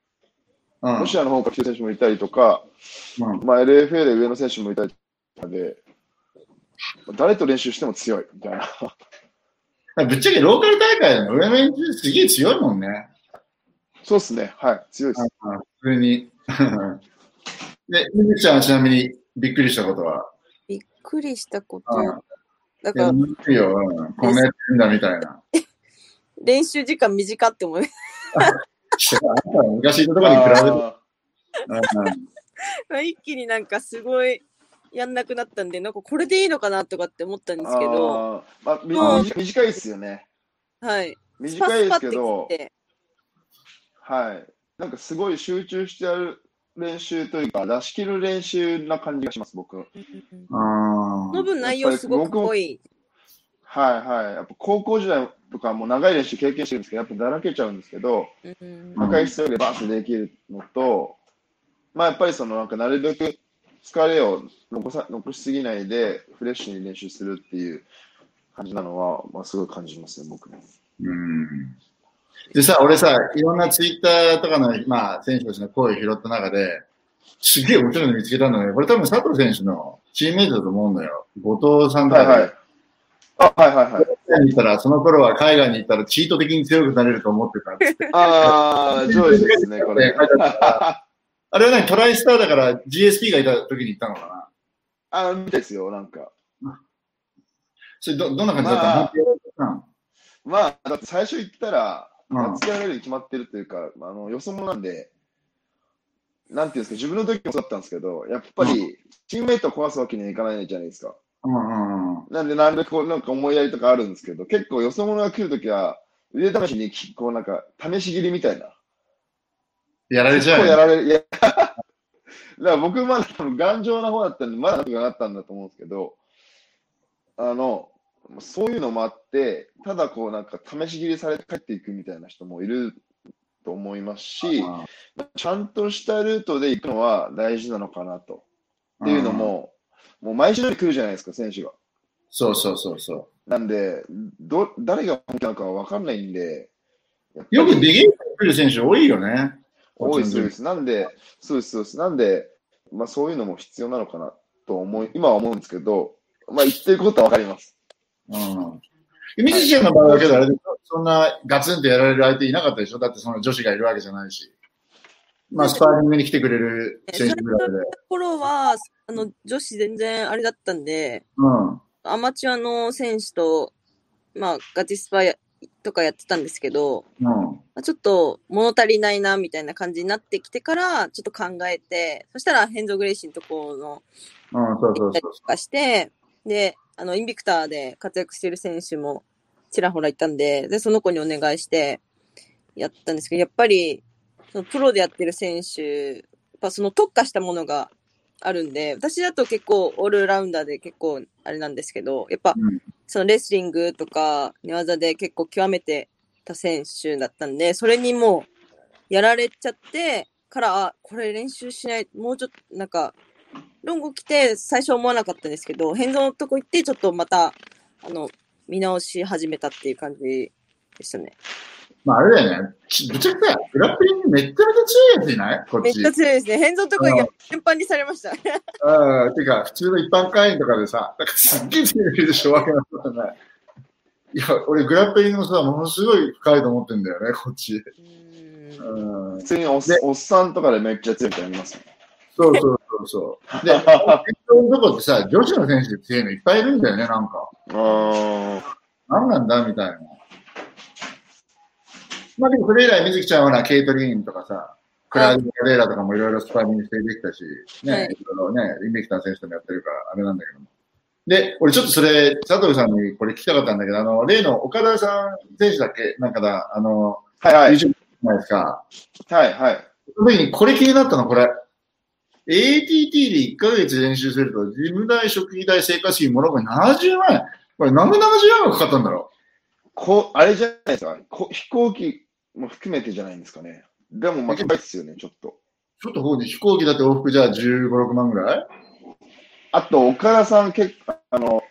[SPEAKER 1] ん
[SPEAKER 2] ロシアの方から来てる選手もいたりとか、
[SPEAKER 1] うん
[SPEAKER 2] まあ、LFA で上の選手もいたりとかで、誰と練習しても強いみたいな。
[SPEAKER 1] ぶっちゃけローカル大会の上の連中すげえ強いもんね。
[SPEAKER 2] そうですね。はい。強いです。
[SPEAKER 1] 普通に。で、水木ちゃんはちなみにびっくりしたことは？
[SPEAKER 3] びっくりしたこと
[SPEAKER 1] うん。
[SPEAKER 3] だから、
[SPEAKER 1] いいよ、うんこんなやってんだみたいな。
[SPEAKER 3] 練習時間短って思い、
[SPEAKER 1] 昔いたところに比べて、
[SPEAKER 3] 一気になんかすごいやんなくなったんで、なんかこれでいいのかなとかって思ったん
[SPEAKER 2] ー
[SPEAKER 3] ですけど、
[SPEAKER 2] まあ短短いですよね。
[SPEAKER 3] はい。
[SPEAKER 2] 短いですけ
[SPEAKER 3] ス
[SPEAKER 2] どはい。なんかすごい集中してやる練習というか、出し切る練習な感じがします、僕。
[SPEAKER 3] その分内容すごく濃い。
[SPEAKER 2] はいはい。やっぱ高校時代とかも長い練習経験してるんですけど、やっぱだらけちゃうんですけど、
[SPEAKER 3] う
[SPEAKER 2] い必要でバーッとできるのと、まあやっぱりそのなんかなるべく疲れを残さ残しすぎないでフレッシュに練習するっていう感じなのは、まあすごい感じますね、僕ね。
[SPEAKER 1] うんでさ、俺さ、いろんなツイッターとかの、まあ、選手たちの声を拾った中で、すげえ面白いの見つけたのね。これ多分佐藤選手のチームメイトだと思うのよ。後藤さんとかで
[SPEAKER 2] はいはい。あ、はいはいはい。
[SPEAKER 1] 海外に行ったら、その頃は海外に行ったらチート的に強くなれると思ってたっつって。
[SPEAKER 2] ああ、上位ですね、これ。
[SPEAKER 1] あれは何トライスターだから GSP がいた時に行ったのかな？
[SPEAKER 2] あ、ですよ、なんか。
[SPEAKER 1] それど、どんな感じだった？の、
[SPEAKER 2] まあ
[SPEAKER 1] 本
[SPEAKER 2] まあ、だって最初行ったら、
[SPEAKER 1] 当にうん
[SPEAKER 2] やっつけられるに決まってるというか、あの、よそ者なんで、なんていうんですか、自分の時もそうだったんですけど、やっぱり、チームメイトを壊すわけにはいかないじゃないですか。
[SPEAKER 1] うんうんうん。
[SPEAKER 2] なんで、なんでこう、なんか思いやりとかあるんですけど、結構よそ者が来るときは、腕試しに、こうなんか、試し切りみたいな。
[SPEAKER 1] やられちゃうよね。
[SPEAKER 2] 結構やられる。いやだから僕まだ多分頑丈な方だったんで、まだなんとかなったんだと思うんですけど、あの、そういうのもあって、ただこうなんか試し切りされて帰っていくみたいな人もいると思いますし、ちゃんとしたルートで行くのは大事なのかなと。っていうのも、もう毎週来るじゃないですか、選手が。
[SPEAKER 1] そうそうそうそ
[SPEAKER 2] なんで、ど、誰が本気なのかわかんないんで、
[SPEAKER 1] よくできる選手多いよね。
[SPEAKER 2] 多いです、そうです。なんで、そうです、そうです。なんで、まあそういうのも必要なのかなと思い、今は思うんですけど、まあ言ってることはわかります。
[SPEAKER 1] うん。ミズちゃんの場合だけど、あれでそんなガツンとやられる相手いなかったでしょ？だってその女子がいるわけじゃないし。まあ、スパーリングに来てくれる選手ぐらいで。
[SPEAKER 3] 頃は、あの、女子全然あれだったんで、
[SPEAKER 1] うん。
[SPEAKER 3] アマチュアの選手と、まあ、ガチスパやとかやってたんですけど、
[SPEAKER 1] うん。
[SPEAKER 3] まあちょっと物足りないな、みたいな感じになってきてから、ちょっと考えて、そしたらヘンゾ・グレイシーのところの、
[SPEAKER 1] うん、そうそうそう
[SPEAKER 3] とかして、で、あの、インビクターで活躍してる選手もちらほらいたんで、で、その子にお願いしてやったんですけど、やっぱり、そのプロでやってる選手、やっぱその特化したものがあるんで、私だと結構オールラウンダーで結構あれなんですけど、やっぱ
[SPEAKER 1] うん
[SPEAKER 3] そのレスリングとか寝技で結構極めてた選手だったんで、それにもうやられちゃってから、あこれ練習しない、もうちょっとなんか、ロンゴ来て最初思わなかったんですけど、変動のとこ行ってちょっとまた、あの、見直し始めたっていう感じでしたね。
[SPEAKER 1] まあ、あれだよね。ちぶっちゃけさ、グラップリングめっちゃめちゃ強いやついない？こっち
[SPEAKER 3] めっち。ゃ強いですね。変動のとこ
[SPEAKER 1] うん
[SPEAKER 3] 全般にされました。
[SPEAKER 1] ああ、てか、普通の一般会員とかでさ、なんかすっげえ強いでしょ、わけなことない。いや、俺、グラップリングもさ、ものすごい深いと思ってんだよね、こっち。うん。
[SPEAKER 2] 普通におっおっさんとかでめっちゃ強い人いますね。
[SPEAKER 1] そうそうそうそう。で、適当のとこってさ、女子の選手で強いのいっぱいいるんだよね、なんか。
[SPEAKER 2] うーん。
[SPEAKER 1] なんなんだみたいな。まあでも、それ以来、水木ちゃんはほら、ケイトリーンとかさ、クラウド・レーラとかもいろいろスパーリングしてできたし、ね、
[SPEAKER 3] はい
[SPEAKER 1] いろいろね、インベクター選手ともやってるから、あれなんだけども。で、俺ちょっとそれ、佐藤さんにこれ聞きたかったんだけど、あの、例の岡田さん選手だっけ？なんかだ、あの、
[SPEAKER 2] はいはい。
[SPEAKER 1] YouTube じゃないですか？
[SPEAKER 2] はいはい。
[SPEAKER 1] その時にこれ気になったの、これ。ATT で1ヶ月練習すると、事務代、食費代、生活費もらうのに70万円。これなんで70万円かかったんだろ
[SPEAKER 2] こあれじゃないですか？こ飛行機も含めてじゃないんですかね。でもまあ高いですよね、ちょっと。
[SPEAKER 1] うちょっとこう飛行機だって往復じゃあ15、6万ぐらい？
[SPEAKER 2] あと、岡田さん結構、あの、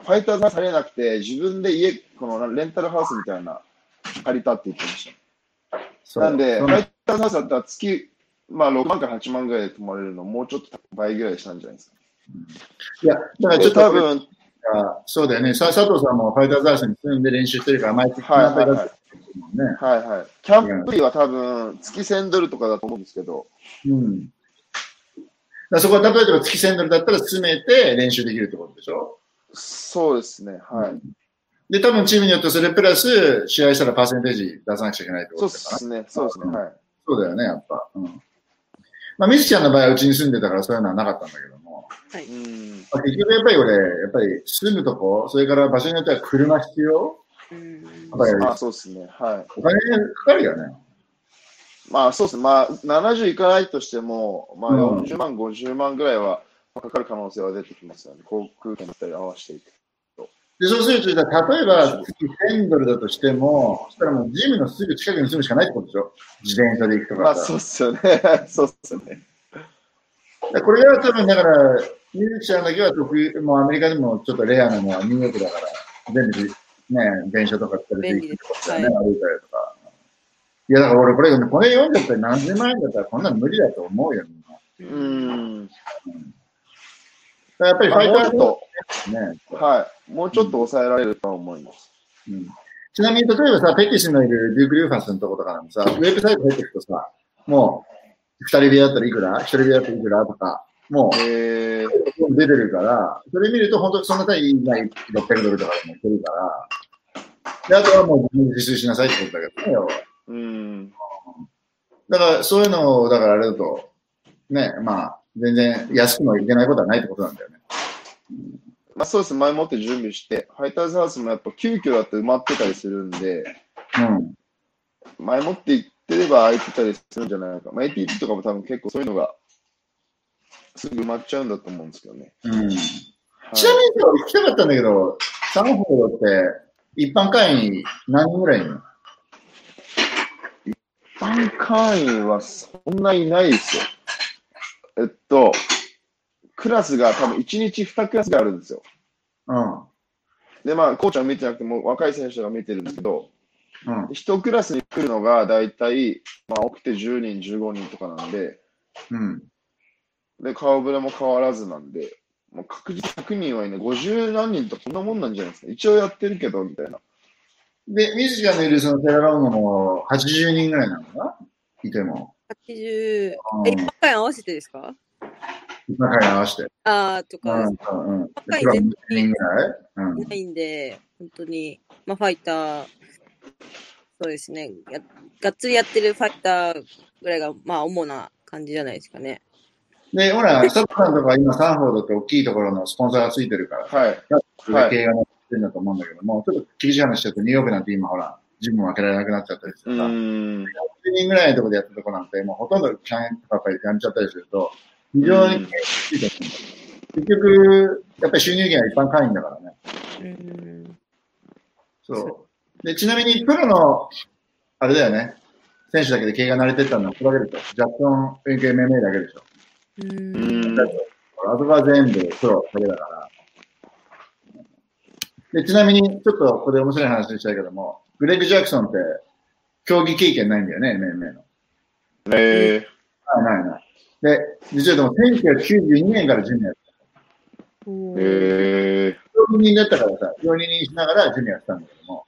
[SPEAKER 2] ファイターズされなくて、自分で家、このレンタルハウスみたいな、借りたって言ってました。なんで、ファイターズハウスだったら月、まあ6万から8万ぐらいで泊まれるの、もうちょっと倍ぐらいしたんじゃないですか。
[SPEAKER 1] いや、だからちょ
[SPEAKER 2] で
[SPEAKER 1] っと
[SPEAKER 2] 多分、
[SPEAKER 1] そうだよね。さ佐藤さんもファイターズハウスに住んで練習してるから、毎月
[SPEAKER 2] はいはいはい
[SPEAKER 1] ね。
[SPEAKER 2] はいはい。キャンプ費は多分、月1000ドルとかだと思うんですけど、
[SPEAKER 1] うん。だからそこは例えば月1000ドルだったら住めて練習できるってことでしょ？
[SPEAKER 2] そうですね、はい。
[SPEAKER 1] で、多分チームによってそれプラス、試合したらパーセンテージ出さなくちゃいけないってこ
[SPEAKER 2] そう
[SPEAKER 1] とだから。
[SPEAKER 2] ですね、そうですね、はい。
[SPEAKER 1] そうだよね、やっぱ。うん。まあ、みずちゃんの場合はうちに住んでたからそういうのはなかったんだけども。
[SPEAKER 3] はい。
[SPEAKER 2] うん。
[SPEAKER 1] まあ、結局やっぱり俺、やっぱり住むとこ、それから場所によっては車必要
[SPEAKER 3] うん
[SPEAKER 1] やっぱり
[SPEAKER 2] あ、そうですね、はい。
[SPEAKER 1] お金かかるよね。
[SPEAKER 2] まあそうですね、まあ70いかないとしても、まあ
[SPEAKER 1] うん
[SPEAKER 2] 40万、50万ぐらいはかかる可能性は出てきますよね。航空券だったり合わせていく。
[SPEAKER 1] で、そうすると、じゃあ例えば月1000ドルだとしても、そしたらもうジムのすぐ近くに住むしかないってことでしょ？自転車で行くとかさ。
[SPEAKER 2] まあそうっすよね。そうっすよね。
[SPEAKER 1] これが多分だから、ミルクちゃんだけは得意、もうアメリカでもちょっとレアなのはニューヨークだから、全部ね、電車とか使ってとだよね、歩いたりとか。いや、だから俺これ、これ読んじゃったら何千万円だったらこんなの無理だと思うよ、みんな。
[SPEAKER 2] うん。
[SPEAKER 1] やっぱりフ
[SPEAKER 2] まあ
[SPEAKER 1] ァイターズ
[SPEAKER 2] と、
[SPEAKER 1] ね、
[SPEAKER 2] はい。もうちょっと抑えられるとは思います。
[SPEAKER 1] うんちなみに、例えばさ、ペティスのいるデューク・リューファンスのとことかなんさ、ウェブサイト入ってくとさ、もう、二人部屋だったらいくら一人部屋だったらいくらとか、も
[SPEAKER 2] えー、
[SPEAKER 1] う出てるから、それ見ると本当にそんな単位ない600ドルとかでもいけるから、で、あとはもう自炊しなさいってことだけどね、
[SPEAKER 2] うん。
[SPEAKER 1] だから、そういうのを、だからあれだと、ね、まあ、全然安くもいけないことはないってことなんだよね。
[SPEAKER 2] まあそうです。前もって準備して、ファイターズハウスもやっぱ急遽だって埋まってたりするんで、
[SPEAKER 1] うん。
[SPEAKER 2] 前もって行ってれば空いてたりするんじゃないか。まあ ATP とかも多分結構そういうのがすぐ埋まっちゃうんだと思うんですけどね。
[SPEAKER 1] うん。
[SPEAKER 2] はい
[SPEAKER 1] ちなみに今日聞きたかったんだけど、サンフォードって一般会員何人ぐらいいるの？
[SPEAKER 2] 一般会員はそんないないですよ。えっと、クラスが多分1日2クラスがあるんですよ。
[SPEAKER 1] うん。
[SPEAKER 2] で、まあ、コーチは見てなくても若い選手が見てるんですけど、
[SPEAKER 1] うん。
[SPEAKER 2] 1クラスに来るのが大体、まあ、多くて10人、15人とかなんで、
[SPEAKER 1] うん。
[SPEAKER 2] で、顔ぶれも変わらずなんで、もう確実100人はいない、50何人とかこんなもんなんじゃないですか。一応やってるけど、みたいな。
[SPEAKER 1] で、ミスちゃんのいるそのテラロンゴも80人ぐらいなのかな？いても。
[SPEAKER 3] 80、え、
[SPEAKER 1] うん。
[SPEAKER 3] 一般会員合わせてですか？
[SPEAKER 1] 一般会員合わせて。
[SPEAKER 3] あーとか、
[SPEAKER 1] うん。うん。うん。
[SPEAKER 3] 会
[SPEAKER 1] プラ
[SPEAKER 3] 員
[SPEAKER 1] 20人ぐらいうん。
[SPEAKER 3] いないんで、本当に、まあ、ファイター、そうですね、やがっつりやってるファイターぐらいが、まあ、主な感じじゃないですかね。
[SPEAKER 1] で、ほら、サッカーとか今サンフォードって大きいところのスポンサーがついてるから、
[SPEAKER 2] はい。
[SPEAKER 1] 経営がなってるんだと思うんだけども、ちょっと厳しい話しちゃうと、ニューヨークなんて今ほら、ジムも開けられなくなっちゃったりす
[SPEAKER 2] う
[SPEAKER 1] るから、
[SPEAKER 2] ーん。
[SPEAKER 1] 10人ぐらいのところでやったところなんて、もうほとんどキャンとかやっぱりやめちゃったりすると、非常に厳しいと思う結局、やっぱり収入源は一般会員だからね。
[SPEAKER 3] うん。
[SPEAKER 1] そう。で、ちなみに、プロの、あれだよね、選手だけで経営が慣れてったのは、それだけでしょ。ジャクソン、MMA だけでしょ。
[SPEAKER 3] う。
[SPEAKER 2] うんん。
[SPEAKER 1] あとは全部プロだけだから。で、ちなみに、ちょっとここで面白い話したいけども、グレッグ・ジャクソンって、競技経験ないんだよね、MMA の。
[SPEAKER 2] え
[SPEAKER 1] ないないない。で、実はでも、1992年からジュニアやって
[SPEAKER 2] ー、え
[SPEAKER 1] 競技人だったからさ、競技人しながらジュニアやってたんだけども、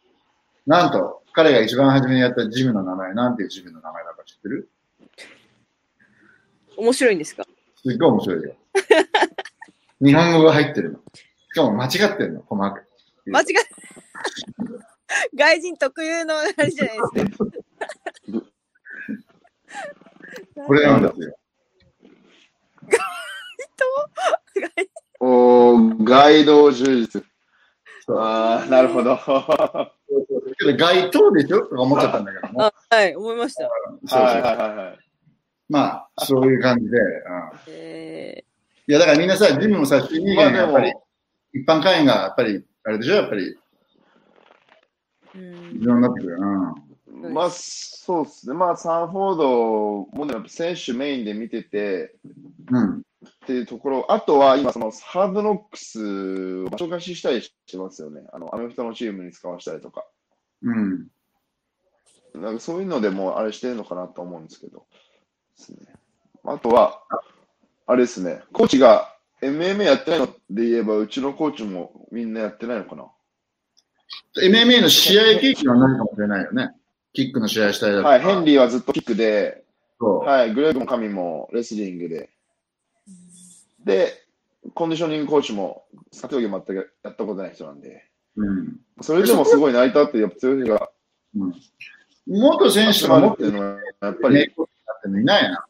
[SPEAKER 1] なんと、彼が一番初めにやったジムの名前、なんていうジムの名前だか知ってる？
[SPEAKER 3] 面白いんですか？
[SPEAKER 1] すっごい面白いよ。日本語が入ってるの。しかも間違ってるの、細かく。
[SPEAKER 3] 間違え、外人特有のあれじゃないですか。
[SPEAKER 1] これなんですよ。
[SPEAKER 2] ー、おー、ガイド充実。あー、なるほど。
[SPEAKER 1] 街頭でしょ？とか思っちゃったんだけども。
[SPEAKER 3] あはい、思いました。
[SPEAKER 2] はいはいはい。
[SPEAKER 1] まあ、そういう感じで。うん
[SPEAKER 3] え
[SPEAKER 1] いや、だからみんなさ、ジムもさ、収入
[SPEAKER 2] まあで
[SPEAKER 1] 源がやっぱり
[SPEAKER 2] も、、
[SPEAKER 1] 一般会員がやっぱり、あれでしょやっぱり、
[SPEAKER 3] ん
[SPEAKER 1] 重要になってくる。うん。
[SPEAKER 2] まあ、そうですね。まあ、サンフォードもね、やっぱ選手メインで見てて、
[SPEAKER 1] うん。
[SPEAKER 2] っていうところ、あとは今、そのハードノックスを場所貸ししたりしてますよね。あの、アメフトのチームに使わせたりとか。
[SPEAKER 1] うん。
[SPEAKER 2] なんかそういうのでもあれしてるのかなと思うんですけど。ですね、あとは、あれですね、コーチが MMA やってないので言えば、うちのコーチもみんなやってないのかな
[SPEAKER 1] ？MMA の試合経験はないかもしれないよね。キックの試合したりだとか。
[SPEAKER 2] はい、ヘンリーはずっとキックで。はい、グレーグも神もレスリングで。で、コンディショニングコーチも格闘技全くやったことない人なんで、
[SPEAKER 1] うん。
[SPEAKER 2] それでもすごい成り立って、やっぱ強い人が
[SPEAKER 1] うん。元選手
[SPEAKER 2] 集まる
[SPEAKER 1] が持ってる
[SPEAKER 2] っていうのは、やっぱり、
[SPEAKER 1] ってのいないな。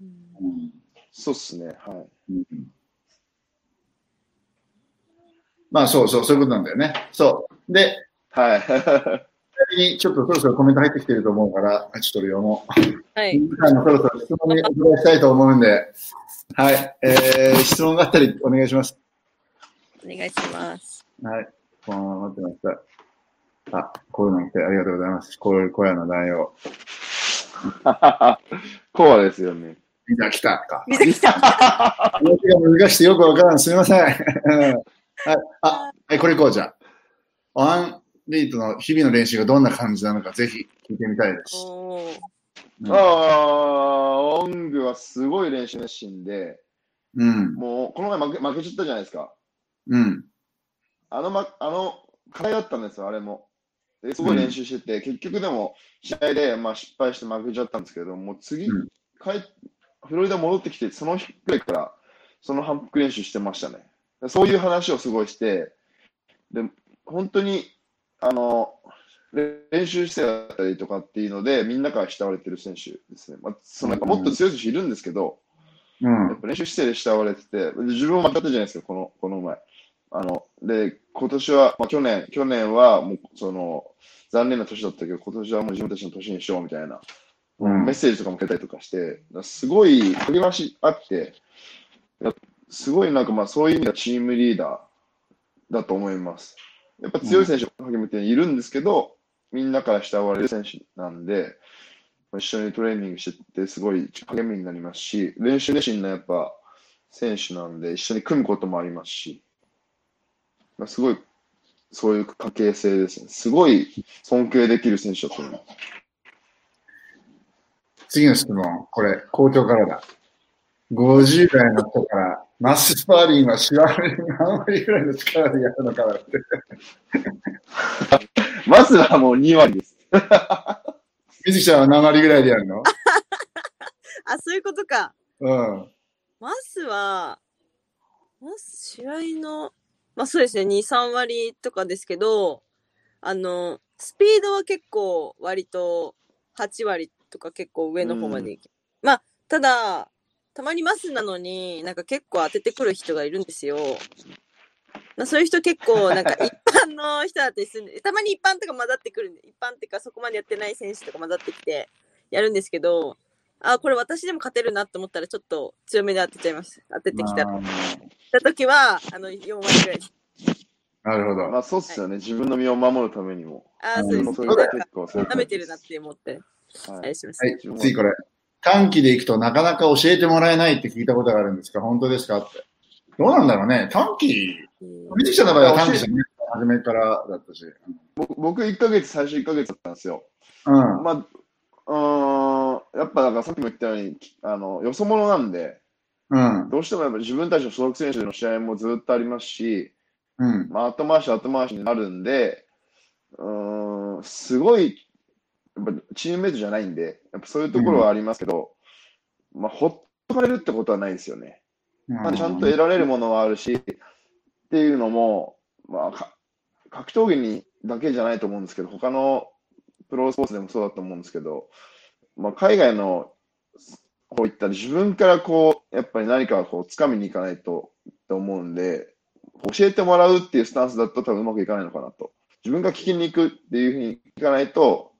[SPEAKER 3] うん
[SPEAKER 1] うん。
[SPEAKER 2] そうっすね、はい。
[SPEAKER 1] うんまあそうそう、そういうことなんだよね。そう。で、
[SPEAKER 2] はい。
[SPEAKER 1] ちょっとそろそろコメント入ってきてると思うから、ちょっと読もう。
[SPEAKER 3] はい。
[SPEAKER 1] 皆さんもそろそろ質問にお答えしたいと思うんで、はい。えー、質問があったりお願いします。
[SPEAKER 3] お願いします。
[SPEAKER 1] はい。このまま待ってました。あ、こういうの来てありがとうございます。こういう声の内容。
[SPEAKER 2] コアですよね。
[SPEAKER 1] みんな来たか。
[SPEAKER 3] 見てきた。
[SPEAKER 1] 話が難しくてよくわからん。すみません。うんはい。あ、はい、これこうじゃ。ワンリートの日々の練習がどんな感じなのか、ぜひ聞いてみたいです。うん
[SPEAKER 2] ああ、オングはすごい練習熱心で、
[SPEAKER 1] うん。
[SPEAKER 2] もう、この前負け負けちゃったじゃないですか。
[SPEAKER 1] うん。
[SPEAKER 2] あの、ま、あの、課題だったんですよ、あれも。ですごい練習してて、結局でも、試合で、まあ、失敗して負けちゃったんですけど、もう次、
[SPEAKER 1] うん
[SPEAKER 2] フロリダ戻ってきて、その日くらいから、その反復練習してましたね。そういう話をすごいして、で、本当に、あの、れ練習姿勢だったりとかっていうので、みんなから慕われてる選手ですね。まあ、そのもっと強い選手いるんですけど、
[SPEAKER 1] うん
[SPEAKER 2] やっ。ぱ練習姿勢で慕われてて、で自分も負けたじゃないですか、この、この前。あの、で、今年は、まあ去年、去年はもう、その、残念な年だったけど、今年はもう自分たちの年にしようみたいな、
[SPEAKER 1] うん
[SPEAKER 2] メッセージとかもくれたりとかして、すごい励ましあって、やすごいなんかまあそういう意味ではチームリーダーだと思います。やっぱ強い選手が励めているんですけど、みんなから慕われる選手なんで、一緒にトレーニングしてってすごい励みになりますし、練習熱心なやっぱ選手なんで一緒に組むこともありますし、まあ、すごいそういう関係性ですね。すごい尊敬できる選手だと思います。
[SPEAKER 1] 次の質問、これ、校長からだ。50代の人から、マッススパーリングは知らない何割ぐらいの力でやるのかなって。
[SPEAKER 2] まずはもう2割です。
[SPEAKER 1] 水木ちゃんは何割ぐらいでやるの？
[SPEAKER 3] あ、そういうことか。
[SPEAKER 1] うん。
[SPEAKER 3] マスは、マス試合の、まあそうですね、2、3割とかですけど、あの、スピードは結構割と8割とか結構上の方までいけ、まあ、ただ、たまにマスなのになんか結構当ててくる人がいるんですよ。まあ、そういう人結構 なんか一般の人だったりするんで、たまに一般とか混ざってくるんで、一般っていうかそこまでやってない選手とか混ざってきてやるんですけど、あ、これ私でも勝てるなと思ったらちょっと強めで当てちゃいます。当ててきた
[SPEAKER 1] あー
[SPEAKER 3] た時は、あの、4割ぐらいです。
[SPEAKER 1] なるほど。
[SPEAKER 2] まあそうっすよね。自分の身を守るためにも。
[SPEAKER 3] ああ、
[SPEAKER 1] うん
[SPEAKER 3] そうです。
[SPEAKER 2] それが結構
[SPEAKER 3] 舐めてるなって思って、
[SPEAKER 2] は
[SPEAKER 3] あれします。
[SPEAKER 1] はい、次これ。短期で行くとなかなか教えてもらえないって聞いたことがあるんですか本当ですかって。どうなんだろうね。短期、
[SPEAKER 3] うん
[SPEAKER 1] 水木ちゃんの場合は短期じゃね初めからだったし。
[SPEAKER 2] 僕僕1ヶ月、最初1ヶ月だったんですよ。
[SPEAKER 1] うん。
[SPEAKER 2] まあ、うーん、やっぱだからさっきも言ったように、あの、よそ者なんで、
[SPEAKER 1] うん。
[SPEAKER 2] どうしてもやっぱ自分たちの所属選手の試合もずっとありますし、
[SPEAKER 1] うん。
[SPEAKER 2] まあ、後回し後回しになるんで、うーん、すごい、やっぱチームメイトじゃないんで、やっぱそういうところはありますけど、まあ、ほっとかれるってことはないですよね。まあ、ちゃんと得られるものはあるし、っていうのも、まあ、か格闘技にだけじゃないと思うんですけど、他のプロスポーツでもそうだと思うんですけど、まあ、海外のこういった自分からこう、やっぱり何かこう掴みに行かないとって思うんで、教えてもらうっていうスタンスだと多分うまくいかないのかなと。自分が聞きに行くっていうふうにいかないと、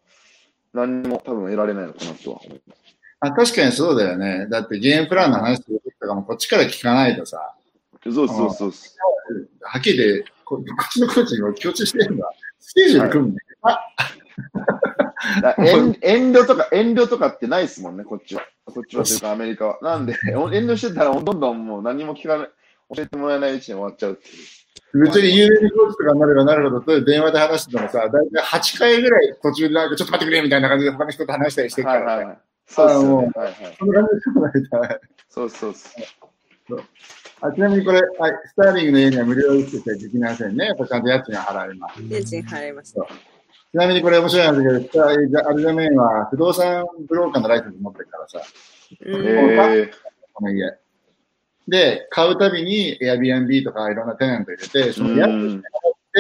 [SPEAKER 2] 何にも多分得られないのかなとは思います。
[SPEAKER 1] あ確かにそうだよね。だってゲームプランの話とかもこっちから聞かないとさ、
[SPEAKER 2] そうそうそうそう。
[SPEAKER 1] はっきり言ってここっちのコーチにも共通してるんだ。スケジュール組むんだよ。
[SPEAKER 2] だ遠遠慮とか、遠慮とかってないですもんね、こっちは。こっちはというかアメリカは。なんで、遠慮してたらどんどんもう何も聞かない、教えてもらえないうちに終わっちゃうっていう。
[SPEAKER 1] 別に有名コーチとかになればなるほど、と電話で話しててもさ、だいたい8回ぐらい途中でなんかちょっと待ってくれみたいな感じで他の人と話したりしてるからさ、
[SPEAKER 2] はいはいはい。そうね。はいはい。
[SPEAKER 1] そんな感じでない。
[SPEAKER 2] そうそうそう。
[SPEAKER 1] あちなみにこれ、はい、スターリングの家には無料でしてできませんね。やっぱちゃんと家賃は払います。
[SPEAKER 3] 家賃払いました。
[SPEAKER 1] ちなみにこれ面白いんだけど、アルザメインは不動産ブローカーのライセンス持ってるからさ、この家。で、買うたびに Airbnb とかいろんなテナント入れて、その
[SPEAKER 2] ー、
[SPEAKER 1] 家賃
[SPEAKER 2] うん
[SPEAKER 1] で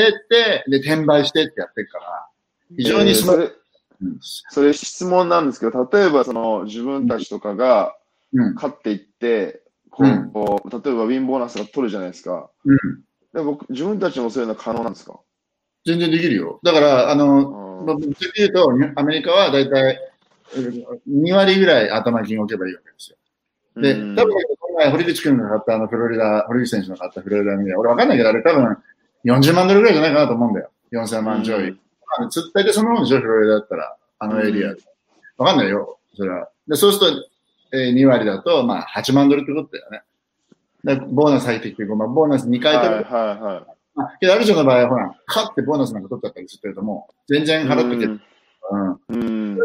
[SPEAKER 1] って、で、転売してってやってるから、非常にスマ。
[SPEAKER 2] えーそれ、質問なんですけど、例えばその自分たちとかが
[SPEAKER 1] うん。
[SPEAKER 2] 勝っていって、こう、こう例えばウィンボーナスが取るじゃないですか。
[SPEAKER 1] うん。
[SPEAKER 2] で僕、自分たちもそういうの可能なんですか？
[SPEAKER 1] 全然できるよ。だから、あの、
[SPEAKER 2] うん
[SPEAKER 1] まあ、ぶっちゃけ言うと、アメリカはだいたい2割ぐらい頭金を置けばいいわけですよ。で、
[SPEAKER 2] うん
[SPEAKER 1] 多分、この前、堀口君が買ったあの、フロリダ、堀口選手の買ったフロリダの家、俺わかんないけど、あれ多分、40万ドルぐらいじゃないかなと思うんだよ。4000万ちょい。
[SPEAKER 2] うん
[SPEAKER 1] まあ、つ大体そのもんでしょ、フロリダだったら、あのエリアで。わかんないよ、それは。で、そうすると、えー2割だと、まあ、8万ドルってことだよね。でボーナス入ってきて、まあ、ボーナス2回
[SPEAKER 2] はい
[SPEAKER 1] 取る。
[SPEAKER 2] はいはい。
[SPEAKER 1] まあ、けど、ある人の場合は、ほら、勝ってボーナスなんか取っちゃったりすると、もう、全然払ってける。うん。
[SPEAKER 2] うん。
[SPEAKER 1] だ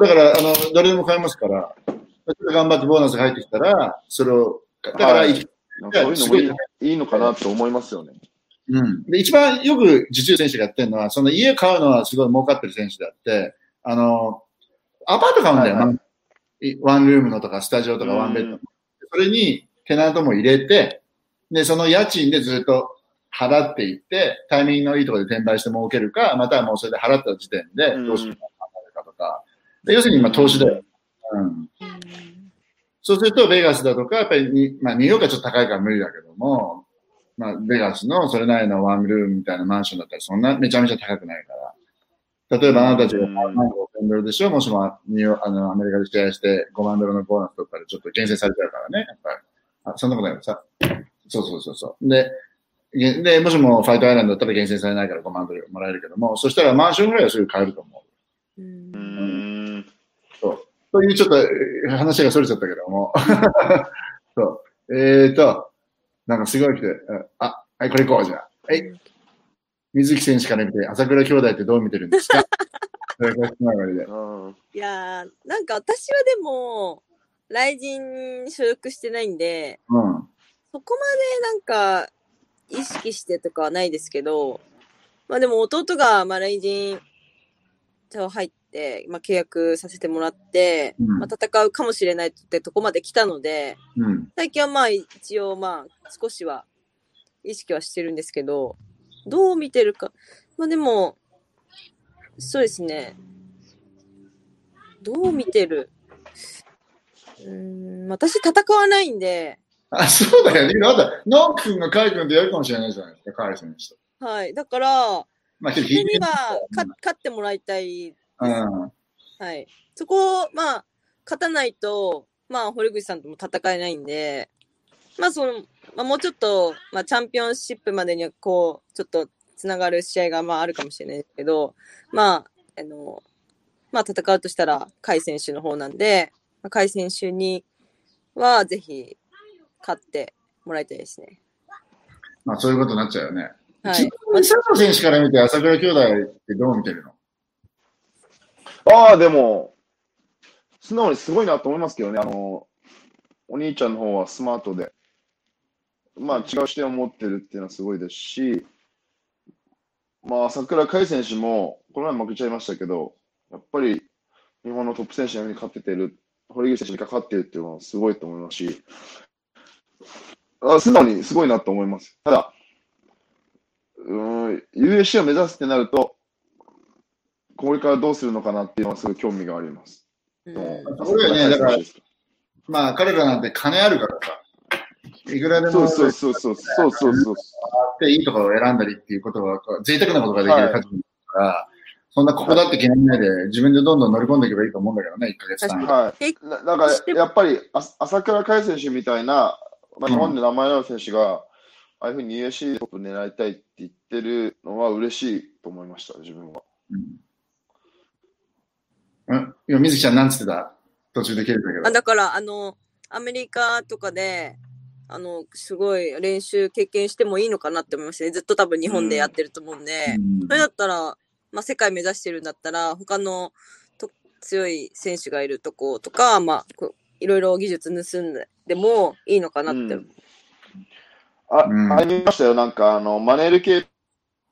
[SPEAKER 1] から、あの、誰でも買えますから、ちょっと頑張ってボーナスが入ってきたら、それを、だから、
[SPEAKER 2] はい
[SPEAKER 1] い
[SPEAKER 2] そういうのもいいいいのかなと思いますよね。
[SPEAKER 1] うん。で、一番よく受注選手がやってるのは、その家買うのはすごい儲かってる選手であって、あの、アパート買うんだよ、
[SPEAKER 2] はいはい
[SPEAKER 1] ワンルームのとか、スタジオとかワンベッドの。それにテナントも入れて、で、その家賃でずっと払っていって、タイミングのいいところで転売して儲けるか、またはもうそれで払った時点で
[SPEAKER 2] うん
[SPEAKER 1] どうするか考えるかとか。で要するに、まあ、投資だよ。うん。そうすると、ベガスだとか、やっぱりに、まあ、ニューヨークはちょっと高いから無理だけども、まあ、ベガスのそれなりのワンルームみたいなマンションだったら、そんなめちゃめちゃ高くないから。例えば、あなたたちが
[SPEAKER 2] うん
[SPEAKER 1] 3万5千ドルでしょ？もしもニューヨーク、あの、アメリカで試合して5万ドルのボーナス取ったら、ちょっと厳選されちゃうからね、やっぱり。あ、そんなことないよさ。そうそうそうそう。で、げで、もしもファイトアイランドだったら厳選されないから5万ドルもらえるけども、そしたらマンションぐらいはすぐ買えると思う。
[SPEAKER 3] うん
[SPEAKER 2] うーん。
[SPEAKER 1] というちょっとえー話がそれちゃったけども。そう。えーと、なんかすごい来て、うんあ、はい、これ行こう、じゃあ。はい。水木選手から見て、朝倉兄弟ってどう見てるんですか？
[SPEAKER 3] いやー、なんか私はでも、雷神所属してないんで、
[SPEAKER 1] うん。
[SPEAKER 3] そこまでなんか、意識してとかはないですけど、まあでも弟が、まあ雷神と入って、まあ契約させてもらって、
[SPEAKER 1] うん
[SPEAKER 3] まあ戦うかもしれないってとこまで来たので、
[SPEAKER 1] うん。
[SPEAKER 3] 最近はまあ一応まあ少しは意識はしてるんですけど、どう見てるか。まあでも、そうですね。どう見てる？うーん、私戦わないんで、
[SPEAKER 1] あ、そうだよね。なんだ、ノン君がカイ君とやるかもしれないじゃないですか、カイ選手と。
[SPEAKER 3] はい。だから、
[SPEAKER 1] まあ、けど、
[SPEAKER 3] それにはか勝ってもらいたい。
[SPEAKER 1] うん。
[SPEAKER 3] はい。そこを、まあ、勝たないと、まあ、堀口さんとも戦えないんで、まあ、その、まあ、もうちょっと、まあ、チャンピオンシップまでには、こう、ちょっと、つながる試合が、まあ、あるかもしれないですけど、まあ、あの、まあ、戦うとしたら、甲斐選手の方なんで、まあ、甲斐選手には、ぜひ、勝ってもらいたいですね。
[SPEAKER 1] まあ、そういうことになっちゃうよね。
[SPEAKER 3] はい。
[SPEAKER 1] 佐藤選手から見て、朝倉兄弟ってどう見てるの？
[SPEAKER 2] ああ、でも、素直にすごいなと思いますけどね。あの、お兄ちゃんの方はスマートで、まあ違う視点を持ってるっていうのはすごいですし、まあ桜海選手も、この前負けちゃいましたけど、やっぱり日本のトップ選手に勝っててる、堀口選手に勝ってるっていうのはすごいと思いますし、あ素直にすごいなと思います。ただ、うーん、USC を目指すってなると、これからどうするのかなっていうのはすごい興味があります。
[SPEAKER 3] うん
[SPEAKER 1] そうだよねだからまあ、彼らなんて金あるからさ。いくらでも
[SPEAKER 2] そうそうそうそうそうそうそう。
[SPEAKER 1] っていいところを選んだりっていうことは、贅沢なことができるから、そんなここだって決めないで、自分でどんどん乗り込んでいけばいいと思うんだけどね、1ヶ月単位で。
[SPEAKER 2] はい。なだから、やっぱり、あ朝倉海選手みたいな、まあ、日本で名前のある選手が、ああいうふうに USC でトップ狙いたいって言ってるのは嬉しいと思いました、自分は。
[SPEAKER 1] うん。うん。今、水木ちゃんなんつってた？途中で切れたけ
[SPEAKER 3] あ
[SPEAKER 1] ど。
[SPEAKER 3] だから、あの、アメリカとかで、あの、すごい練習経験してもいいのかなって思いましたね。ずっと多分日本でやってると思うんで、
[SPEAKER 1] うん
[SPEAKER 3] それだったら、まあ、世界目指してるんだったら、他のと強い選手がいるとことか、まあ、こういろいろ技術盗んでもいいのかなって。
[SPEAKER 2] うんあ、
[SPEAKER 1] うん
[SPEAKER 2] あれ見ましたよ、なんか、あの、マネールケー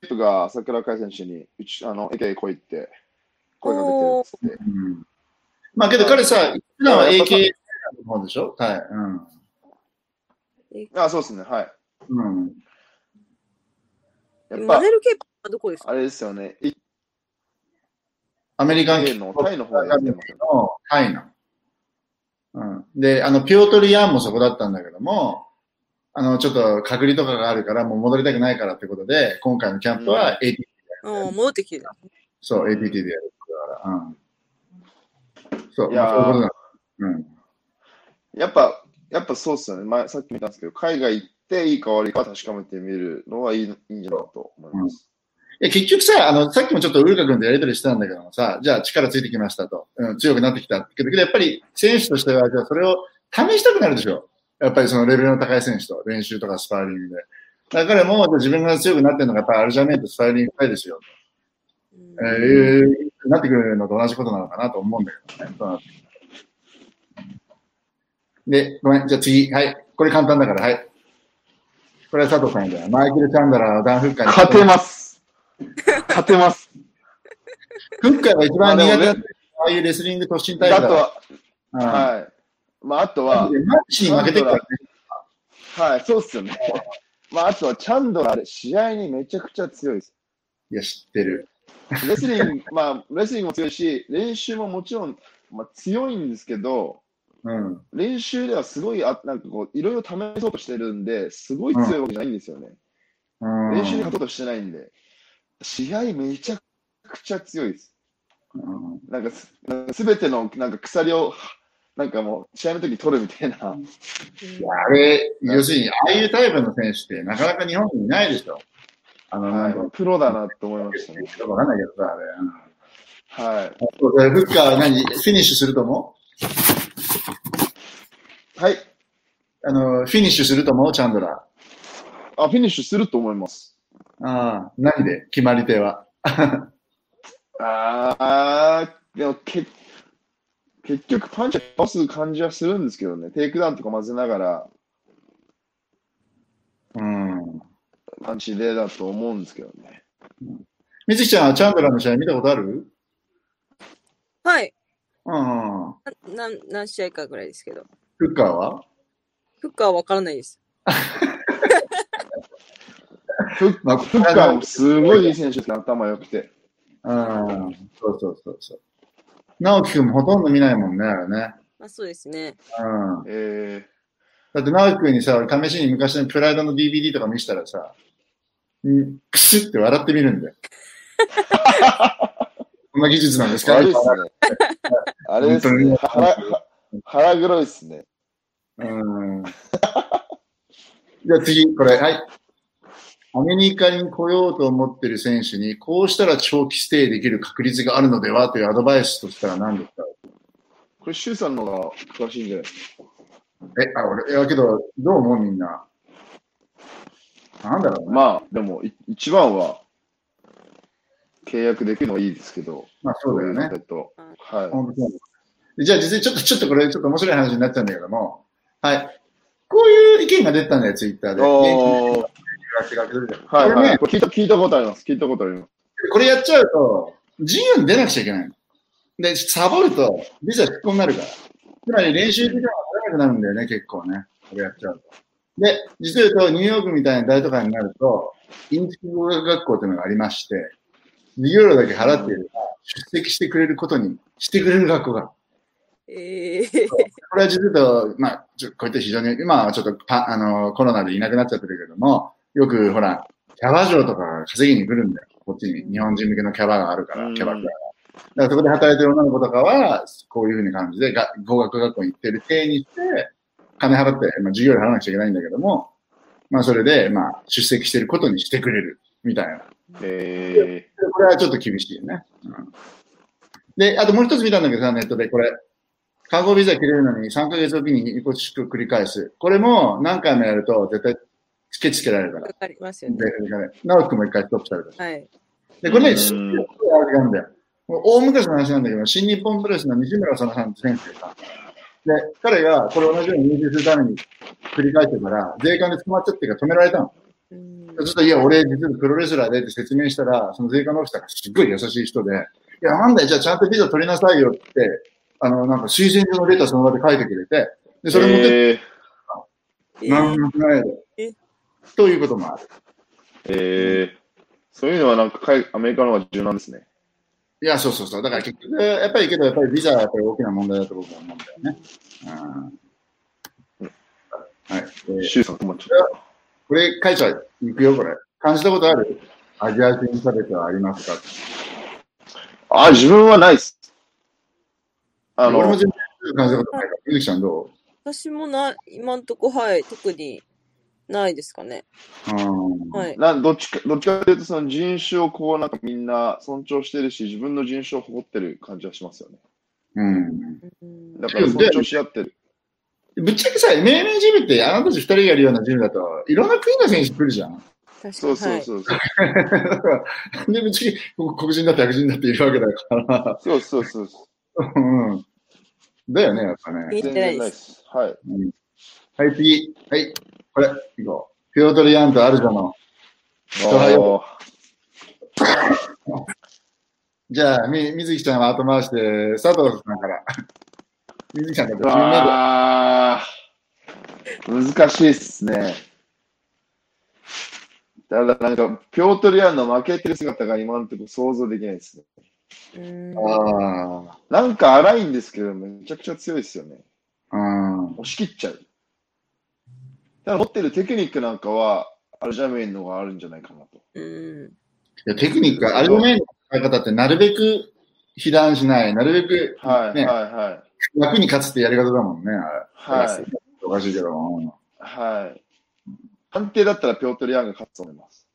[SPEAKER 2] プが朝倉海選手に、うち、あの、駅へ来いって、声かけてるって。
[SPEAKER 1] うんまあけど彼さ、普段は AK の方でしょ？はい。
[SPEAKER 2] あ、そうですね、はい。
[SPEAKER 1] うん。うん。
[SPEAKER 2] やっぱ
[SPEAKER 3] マネ、ルケープはどこですか？
[SPEAKER 2] あれですよね、一
[SPEAKER 1] アメリカン
[SPEAKER 2] 定のタイの方でやってますよね。
[SPEAKER 1] のタイの。うん。で、あの、ピオトリヤンもそこだったんだけども、あの、ちょっと隔離とかがあるから、もう戻りたくないからってことで、今回のキャンプは AT、
[SPEAKER 3] うん、戻ってきてる。
[SPEAKER 1] そう、ATT でやるから、うん。そう、
[SPEAKER 2] いやー
[SPEAKER 1] まあそういうことだ。うん。
[SPEAKER 2] やっぱ、やっぱそうっすよね。前、さっきも言ったんですけど、海外行っていいか悪いか確かめてみるのはいいいいんじゃないかと思います。
[SPEAKER 1] いや、結局さ、あの、さっきもちょっとウルカ君とやりとりしてたんだけどもさ、じゃあ力ついてきましたと、うん、強くなってきた。けど、やっぱり選手としては、じゃあそれを試したくなるでしょ。やっぱりそのレベルの高い選手と練習とかスパーリングで。だからもう、じゃあ自分が強くなってるのがやっぱりアルジャメイとスパーリングしたいですよ。
[SPEAKER 3] うん
[SPEAKER 1] えー、なってくるのと同じことなのかなと思うんだけどね。そうなってで、ごめん、じゃあ次。はい。これ簡単だから、はい。これは佐藤さんじゃない。マイケル・チャンダラー、ダン・フッカーに。
[SPEAKER 2] 勝てます。勝てます。
[SPEAKER 1] フッカーが一番苦手だった
[SPEAKER 2] まあ
[SPEAKER 1] ああいうレスリング突進タイプだ
[SPEAKER 2] あとは、
[SPEAKER 1] うん
[SPEAKER 2] はい。まあ、あとは、
[SPEAKER 1] マッチに負けてるからね。
[SPEAKER 2] はい、そうっすよね。まあ、あとは、チャンドラー、試合にめちゃくちゃ強いです。
[SPEAKER 1] いや、知ってる。
[SPEAKER 2] レスリング、まあ、レスリングも強いし、練習ももちろん、まあ、強いんですけど、
[SPEAKER 1] うん。
[SPEAKER 2] 練習ではすごい、あなんかこう、いろいろ試そうとしてるんで、すごい強いわけじゃないんですよね。
[SPEAKER 1] うん
[SPEAKER 2] 練習に勝とうとしてないんで、試合めちゃくちゃ強いです。
[SPEAKER 1] うん
[SPEAKER 2] なんかす、なんか全てのなんか鎖を、なんかもう、試合の時に取るみたいな。
[SPEAKER 3] うん
[SPEAKER 1] あれ、要するに、ああいうタイプの選手ってなかなか日本にいないでしょ。あの、
[SPEAKER 2] はい、プロだなと思いましたね。
[SPEAKER 1] わかんないけどさ、あれ。
[SPEAKER 2] はい。
[SPEAKER 1] フッカーは何フィニッシュすると思
[SPEAKER 2] はい。
[SPEAKER 1] うあの、フィニッシュすると思う？チャンドラ
[SPEAKER 2] あ、フィニッシュすると思います。
[SPEAKER 1] ー。ああ、何で決まり手は？
[SPEAKER 2] あー、でもけ結局パンチは倒す感じはするんですけどね。テイクダウンとか混ぜながら、
[SPEAKER 1] うん。
[SPEAKER 2] パンチでだと思うんですけどね。
[SPEAKER 1] みずきちゃんはチャンドラーの試合見たことある？
[SPEAKER 3] はい。
[SPEAKER 1] うん。
[SPEAKER 3] な何何試合かぐらいですけど。
[SPEAKER 1] フッカーは？
[SPEAKER 3] フッカーはわからないです。
[SPEAKER 2] フッカーもすごいいい選手ですね、頭良くて。
[SPEAKER 1] うん。そうそうそうそう。直樹くんもほとんど見ないもんね、あれね。
[SPEAKER 3] まあそうですね。
[SPEAKER 1] うん。
[SPEAKER 2] え
[SPEAKER 1] だって直樹くんにさ、俺試しに昔のプライドの DVD とか見せたらさ、んクスって笑ってみるんだよ。こんな技術なんです
[SPEAKER 2] ー、
[SPEAKER 1] か？
[SPEAKER 2] 悪いっすね。あれですね。
[SPEAKER 1] 本
[SPEAKER 2] 腹、は腹黒いっすね。
[SPEAKER 1] うん。じゃあ次、これ、はい。アメリカに来ようと思ってる選手に、こうしたら長期ステイできる確率があるのではというアドバイスとしたら何ですか？
[SPEAKER 2] これ、シュウさんの方が詳しいんじゃないですか？
[SPEAKER 1] え、あ、俺、いやけど、どう思うみんな？なんだろうな。
[SPEAKER 2] まあ、でも、い一番は、契約できるのはいいですけど、
[SPEAKER 1] まあ、そうだよね。
[SPEAKER 2] えっと、はい。
[SPEAKER 1] じゃあ実際ちょっと、ちょっとこれ、ちょっと面白い話になっちゃうんだけども、はい。こういう意見が出たんだよ、ツイッターで。
[SPEAKER 2] お
[SPEAKER 1] 元
[SPEAKER 2] ー
[SPEAKER 1] 気な人が手がけてるじゃん
[SPEAKER 2] はい、
[SPEAKER 1] これね
[SPEAKER 2] はい。これ聞いた、聞いたことあります。聞いたことあります。
[SPEAKER 1] これやっちゃうと、自由に出なくちゃいけないの。で、サボると、ビザ失効になるから。つまり練習時間が取れなくなるんだよね、結構ね。これやっちゃうと。で、実を言うと、ニューヨークみたいな大都会になると、インチキ語学学校というのがありまして、授業料だけ払っていれば、出席してくれることにしてくれる学校が。
[SPEAKER 3] ええ
[SPEAKER 1] これは実を言うと、まあ、ちょこういった非常に、今はちょっとパあのコロナでいなくなっちゃってるけども、よくほら、キャバ嬢とかが稼ぎに来るんだよ。こっちに。日本人向けのキャバがあるから、
[SPEAKER 2] うん
[SPEAKER 1] キャバクラが。だからそこで働いてる女の子とかは、こういうふうに感じで、が語学学校に行ってる体にして、金払って、まあ、授業料払わなくちゃいけないんだけども、まあ、それで、まあ、出席してることにしてくれる、みたいな。
[SPEAKER 2] え
[SPEAKER 1] これはちょっと厳しいよね。うん、で、あともう一つ見たんだけどさ、ネットでこれ。観光ビザ切れるのに3ヶ月おきに移行宿繰り返す。これも何回もやると絶対チケつけられるから。
[SPEAKER 3] わかりますよね。
[SPEAKER 1] で、直樹くんも一回ストップされた。
[SPEAKER 3] はい。
[SPEAKER 1] で、これね、
[SPEAKER 2] うん
[SPEAKER 1] すっごいあれなんだよ。もう大昔の話なんだけど、新日本プロレスの西村さんって選手でさ、で、彼がこれ同じように入手するために繰り返してから、税関で捕まっちゃってから止められたの。
[SPEAKER 3] うん
[SPEAKER 1] ちょっといや、俺、実はプロレスラーでって説明したら、その税関のオフィサーがすっごい優しい人で、いや、なんだよ、じゃあちゃんとビザ取りなさいよって、あの、なんか推薦状のレターその場で書いてくれて、で、それ持って
[SPEAKER 2] え
[SPEAKER 3] え
[SPEAKER 1] なんもない
[SPEAKER 3] え
[SPEAKER 1] で。ということもある。
[SPEAKER 2] えー、そういうのはなんか海アメリカの方が柔軟ですね。
[SPEAKER 1] いや、そうそうそう。だから結局、やっぱりけど、やっぱりビザはやっぱり大きな問題だと僕は思うんだよね。うん。はい。で
[SPEAKER 2] シュウさん困っちゃっ
[SPEAKER 1] これ書いちゃう。いくよ、これ。感じたことある？アジア人差別はありますか？
[SPEAKER 2] た。あ、自分はないっす。あの
[SPEAKER 1] 俺も、全然感じたことないから。ゆずきちゃんど
[SPEAKER 3] 私もな、今んとこ、はい、特にないですかね。
[SPEAKER 1] ううん。
[SPEAKER 3] はい。
[SPEAKER 2] などっちか、どっちかというと、その人種をこう、なんかみんな尊重してるし、自分の人種を誇ってる感じはしますよね。
[SPEAKER 1] うん。
[SPEAKER 3] うん
[SPEAKER 2] だから尊重し合ってる。
[SPEAKER 1] ぶっちゃけさ、MMA ジムってあなたたち二人がやるようなジムだと、いろんな国の選手来るじゃん。
[SPEAKER 3] 確かに。
[SPEAKER 2] そうそう
[SPEAKER 3] はい
[SPEAKER 2] そうそう。
[SPEAKER 1] だからで、ぶっちゃけこ黒人だって白人だっているわけだから。
[SPEAKER 2] そうそうそうそ
[SPEAKER 1] うん。だよね、やっぱね。
[SPEAKER 2] 全
[SPEAKER 3] てないで。
[SPEAKER 2] 然ないですす。はい。
[SPEAKER 1] はい、次。はい。これ、いこう。ピョートルヤンとアルジャの。じゃあ、み、水木ちゃんは後回して、佐藤さんから。水木ちゃんから
[SPEAKER 2] 難しいっすね。ただ、なんか、ピョートルヤンの負けてる姿が今のところ想像できないですね。
[SPEAKER 3] うん
[SPEAKER 1] あ
[SPEAKER 2] なんか荒いんですけど、めちゃくちゃ強いですよね。
[SPEAKER 1] あ。う
[SPEAKER 2] 押し切っちゃう。だから持ってるテクニックなんかは、アルジャメインの方があるんじゃないかなと。
[SPEAKER 3] うん。
[SPEAKER 1] いやテクニック、アルゴメインの使い方ってなるべく被弾しない、なるべく、
[SPEAKER 2] はい、
[SPEAKER 1] ね、
[SPEAKER 2] はい、はい。
[SPEAKER 1] 楽に勝つってやり方だもんね。あれ
[SPEAKER 2] はい。
[SPEAKER 1] おかしいけど。うん
[SPEAKER 2] はい。安定だったらピョートル・ヤンが勝つと思います。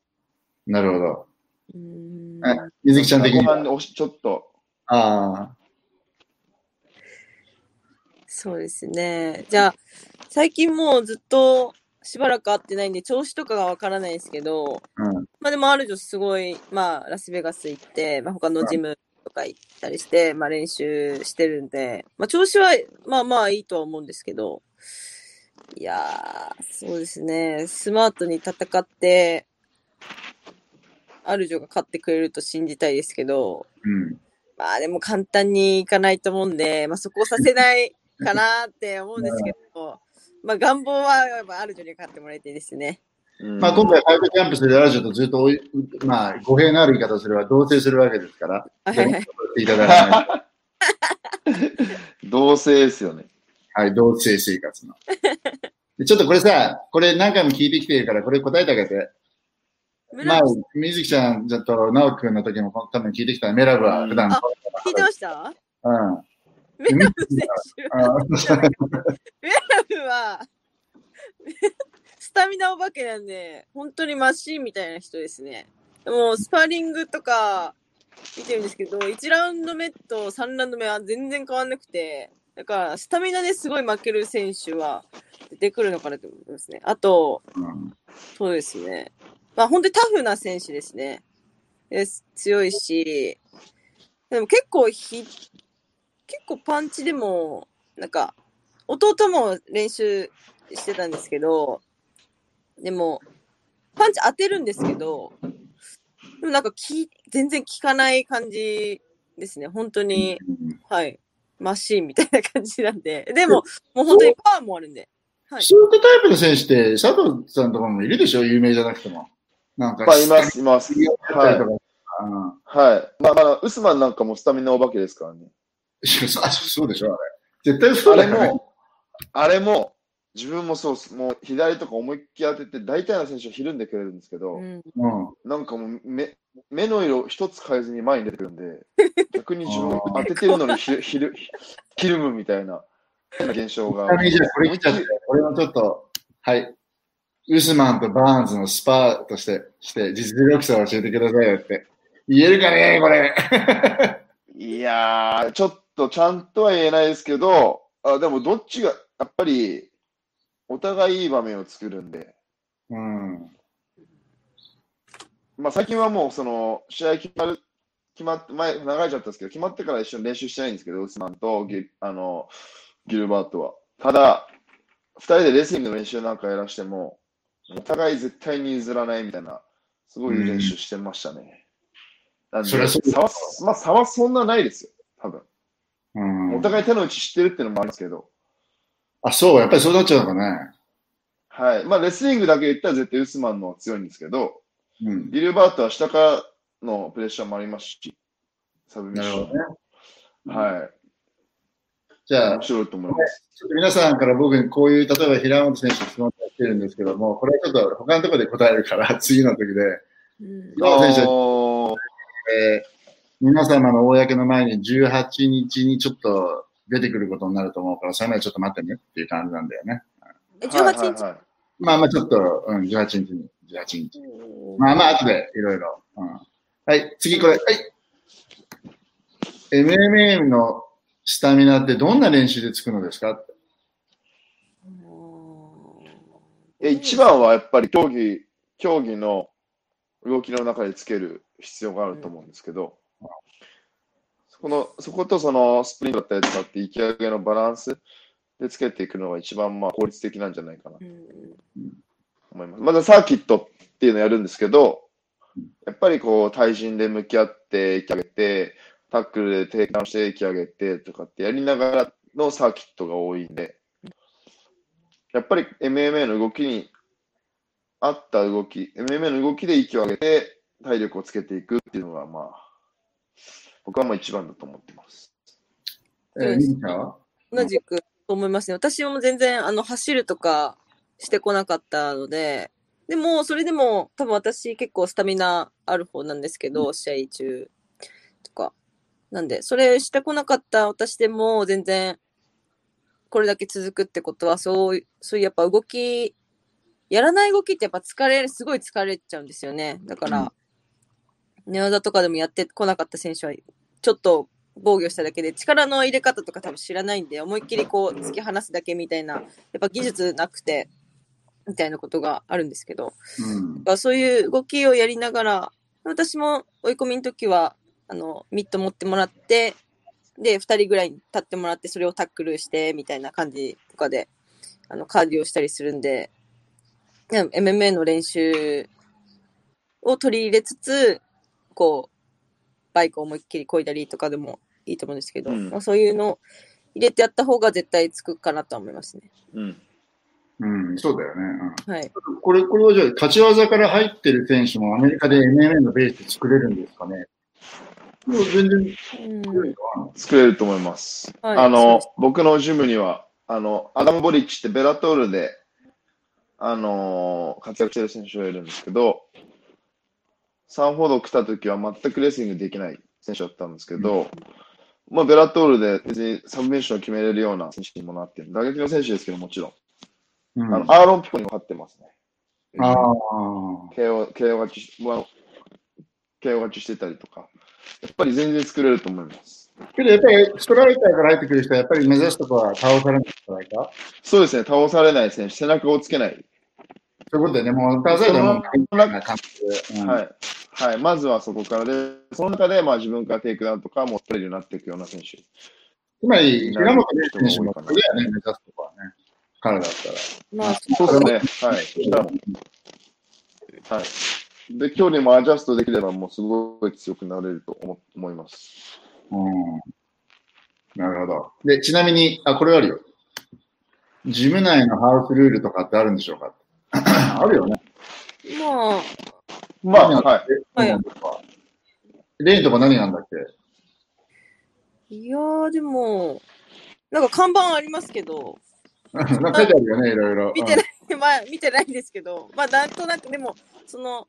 [SPEAKER 1] なるほど。
[SPEAKER 3] うん
[SPEAKER 1] え水木ちゃん的には。
[SPEAKER 2] 後ちょっと、
[SPEAKER 1] ああ。
[SPEAKER 3] そうですね。じゃあ、最近もうずっとしばらく会ってないんで、調子とかがわからないですけど、
[SPEAKER 1] うん。
[SPEAKER 3] まあでもある女すごい、まあラスベガス行って、まあ他のジムとか行ったりして、まあ練習してるんで、まあ調子はまあまあいいとは思うんですけど、いやー、そうですね。スマートに戦って、アルジョが勝ってくれると信じたいですけど、
[SPEAKER 1] うん。
[SPEAKER 3] まあでも簡単にいかないと思うんで、まあそこをさせないかなって思うんですけど、まあ願望はやっぱアルジョに勝ってもらいたいですね。
[SPEAKER 2] うん
[SPEAKER 1] まあ今回、ファイブキャンプするラジオとずっとおい、まあ、語弊のある言い方をすれば同棲するわけですから、
[SPEAKER 3] はい
[SPEAKER 1] ただかない
[SPEAKER 2] 同性ですよね。
[SPEAKER 1] はい、同棲生活の。でちょっとこれさ、これ何回も聞いてきてるから、これ答えてあげて。前、水木ちゃんと直樹くんの時も多分聞いてきたメラブは普段。
[SPEAKER 3] あ聞いてました？
[SPEAKER 1] うん。
[SPEAKER 3] メラブ選手は、
[SPEAKER 1] あ
[SPEAKER 3] メラブは、スタミナお化けなんで、本当にマシーンみたいな人ですね。でも、スパーリングとか見てるんですけど、1ラウンド目と3ラウンド目は全然変わんなくて、だから、スタミナですごい負ける選手は出てくるのかなと思いますね。あと、
[SPEAKER 1] うん
[SPEAKER 3] そうですね。まあ、本当にタフな選手ですね。です強いし、でも結構ひ、結構パンチでも、なんか、弟も練習してたんですけど、でも、パンチ当てるんですけど、でもなんかき、全然効かない感じですね。本当に、はい。マシーンみたいな感じなんで。でも、もう本当にパワーもあるんで。はい
[SPEAKER 1] そういったタイプの選手って、佐藤さんとかもいるでしょ？有名じゃなくても。なんか、
[SPEAKER 2] まあ、います、います。はい。
[SPEAKER 1] い。
[SPEAKER 2] はい。まあ、まあ、ウスマンなんかもスタミナお化けですからね。
[SPEAKER 1] あ そうでしょあれ。絶対そ
[SPEAKER 2] あれ
[SPEAKER 1] うだよね。
[SPEAKER 2] も、あれも、自分もそうっす。もう左とか思いっきり当てて、大体の選手はひるんでくれるんですけど、
[SPEAKER 3] うん。
[SPEAKER 1] うん。
[SPEAKER 2] なんかもう目目の色一つ変えずに前に出てくるんで、逆に自分当ててるのにひひるひるむみたいな現象が。
[SPEAKER 1] これ来ちゃって、これもちょっと、はい。ウスマンとバーンズのスパーとして、して、実力差を教えてくださいよって。言えるかねこれ。
[SPEAKER 2] いやー、ちょっとちゃんとは言えないですけど、あでもどっちが、やっぱり、お互いいい場面を作るんで、
[SPEAKER 1] うん。
[SPEAKER 2] まあ最近はもうその、試合決まる、決まって、前、流れちゃったんですけど、決まってから一緒に練習してないんですけど、ウスマンとギルあのギルバートは。ただ、二人でレスリングの練習なんかやらしても、お互い絶対に譲らないみたいな、すごい練習してましたね。なんで、
[SPEAKER 1] そりゃそう
[SPEAKER 2] 差は、まあ差はそんなないですよ、多分。
[SPEAKER 1] うん、
[SPEAKER 2] お互い手の内知ってるっていうのもあるんですけど、
[SPEAKER 1] あ、そう、やっぱりそうなっちゃうのかね。
[SPEAKER 2] はい。まあ、レスリングだけ言ったら絶対ウスマンの方が強いんですけど、
[SPEAKER 1] うん。
[SPEAKER 2] ギルバートは下からのプレッシャーもありますし、サブミッショ
[SPEAKER 1] なるほどね。
[SPEAKER 2] ン。はい。
[SPEAKER 1] じゃあ
[SPEAKER 2] 面、白いと思います。
[SPEAKER 1] ちょっと皆さんから僕にこういう、例えば平本選手質問が来てるんですけども、これはちょっと他のところで答えるから、次の時で、
[SPEAKER 3] うん
[SPEAKER 1] 平本選手、えー皆様の公の前に18日にちょっと出てくることになると思うから、それまでちょっと待ってねっていう感じなんだよね。
[SPEAKER 3] え、18日、
[SPEAKER 2] はいはいはい
[SPEAKER 1] まあまあちょっと、うん、18日に、18日。まあまあ後でいろいろ。うんはい、次これ。はい。MMA のスタミナってどんな練習でつくのですか？
[SPEAKER 2] え一番はやっぱり競技、競技の動きの中でつける必要があると思うんですけど、そこの、そことそのスプリントだったりとかって息上げのバランスでつけていくのが一番まあ効率的なんじゃないかなと
[SPEAKER 3] うん
[SPEAKER 2] 思います。まだサーキットっていうのをやるんですけど、やっぱりこう対人で向き合って息上げて、タックルでテイクダウンして息上げてとかってやりながらのサーキットが多いんで、やっぱり MMA の動きに合った動き、MMA の動きで息を上げて体力をつけていくっていうのがまあ、僕はまあ一番だと思ってます。
[SPEAKER 1] えー、ミキちゃんは？
[SPEAKER 3] 同じくと思いますね。私も全然、あの、走るとかしてこなかったので、でも、それでも、多分私結構スタミナある方なんですけど、試合中とか。なんで、それしてこなかった私でも、全然、これだけ続くってことは、そう、そういうやっぱ動き、やらない動きってやっぱ疲れる、すごい疲れちゃうんですよね。だから、寝技とかでもやってこなかった選手は、ちょっと防御しただけで、力の入れ方とか多分知らないんで、思いっきりこう、突き放すだけみたいな、やっぱ技術なくて、みたいなことがあるんですけど、
[SPEAKER 1] うん。
[SPEAKER 3] そういう動きをやりながら、私も追い込みの時は、あの、ミット持ってもらって、で、二人ぐらいに立ってもらって、それをタックルして、みたいな感じとかで、あの、カーディをしたりするんで、で MMA の練習を取り入れつつ、こう、バイクを思いっきり漕いだりとかでもいいと思うんですけど、
[SPEAKER 2] うん
[SPEAKER 3] まあ、そういうのを入れてやった方が絶対つくかなとは思いますね。
[SPEAKER 2] うん。
[SPEAKER 1] うん、そうだよね。うん
[SPEAKER 3] はい。
[SPEAKER 1] これ、これはじゃあ、立ち技から入ってる選手もアメリカで MMA のベースで作れるんですかね？もう全然
[SPEAKER 3] うん
[SPEAKER 1] 作れるかな
[SPEAKER 2] 作れると思います。
[SPEAKER 3] はい
[SPEAKER 2] あの
[SPEAKER 3] そ、
[SPEAKER 2] 僕のジムには、あの、アダム・ボリッチってベラトールで、あのー活躍してる選手がいるんですけど、サンフォード来た時は全くレスリングできない選手だったんですけど、まあ、ベラトールで別にサブミッションを決めれるような選手にもなってる。打撃の選手ですけど、もちろん。
[SPEAKER 1] うん
[SPEAKER 2] あの、アーロン・ピコにも勝ってますね。
[SPEAKER 1] ああ。
[SPEAKER 2] KO、勝ちし、まあ KO 勝ちしてたりとか。やっぱり全然作れると思います。
[SPEAKER 1] けどやっぱりストライカーから入ってくる人はやっぱり目指すとこは倒されないんじゃないか？
[SPEAKER 2] そうですね、倒されない選手、背中をつけない。
[SPEAKER 1] そういうことでね、もう倒されたらも
[SPEAKER 2] はい。はい。まずはそこからで、その中で、まあ自分からテイクダウンとかも取れるようになっていくような選手。
[SPEAKER 1] つまり、平本選手もそれだよね、目指すとこはね。彼だったら。
[SPEAKER 3] まあ、
[SPEAKER 2] そうですね。はい。はい。で、距離もアジャストできれば、もうすごい強くなれると思思います。
[SPEAKER 1] うん。なるほど。で、ちなみに、あ、これあるよ。ジム内のハウスルールとかってあるんでしょうか？あるよね。
[SPEAKER 3] まあ、
[SPEAKER 2] まあ、はい。
[SPEAKER 3] はい
[SPEAKER 1] い。レインとか何なんだっけ？
[SPEAKER 3] いやー、でも、なんか看板ありますけど、
[SPEAKER 1] なんか書いてあるよね、いろいろ。
[SPEAKER 3] 見てない、まあ、見てないんですけど、まあ、なんとなく、でも、その、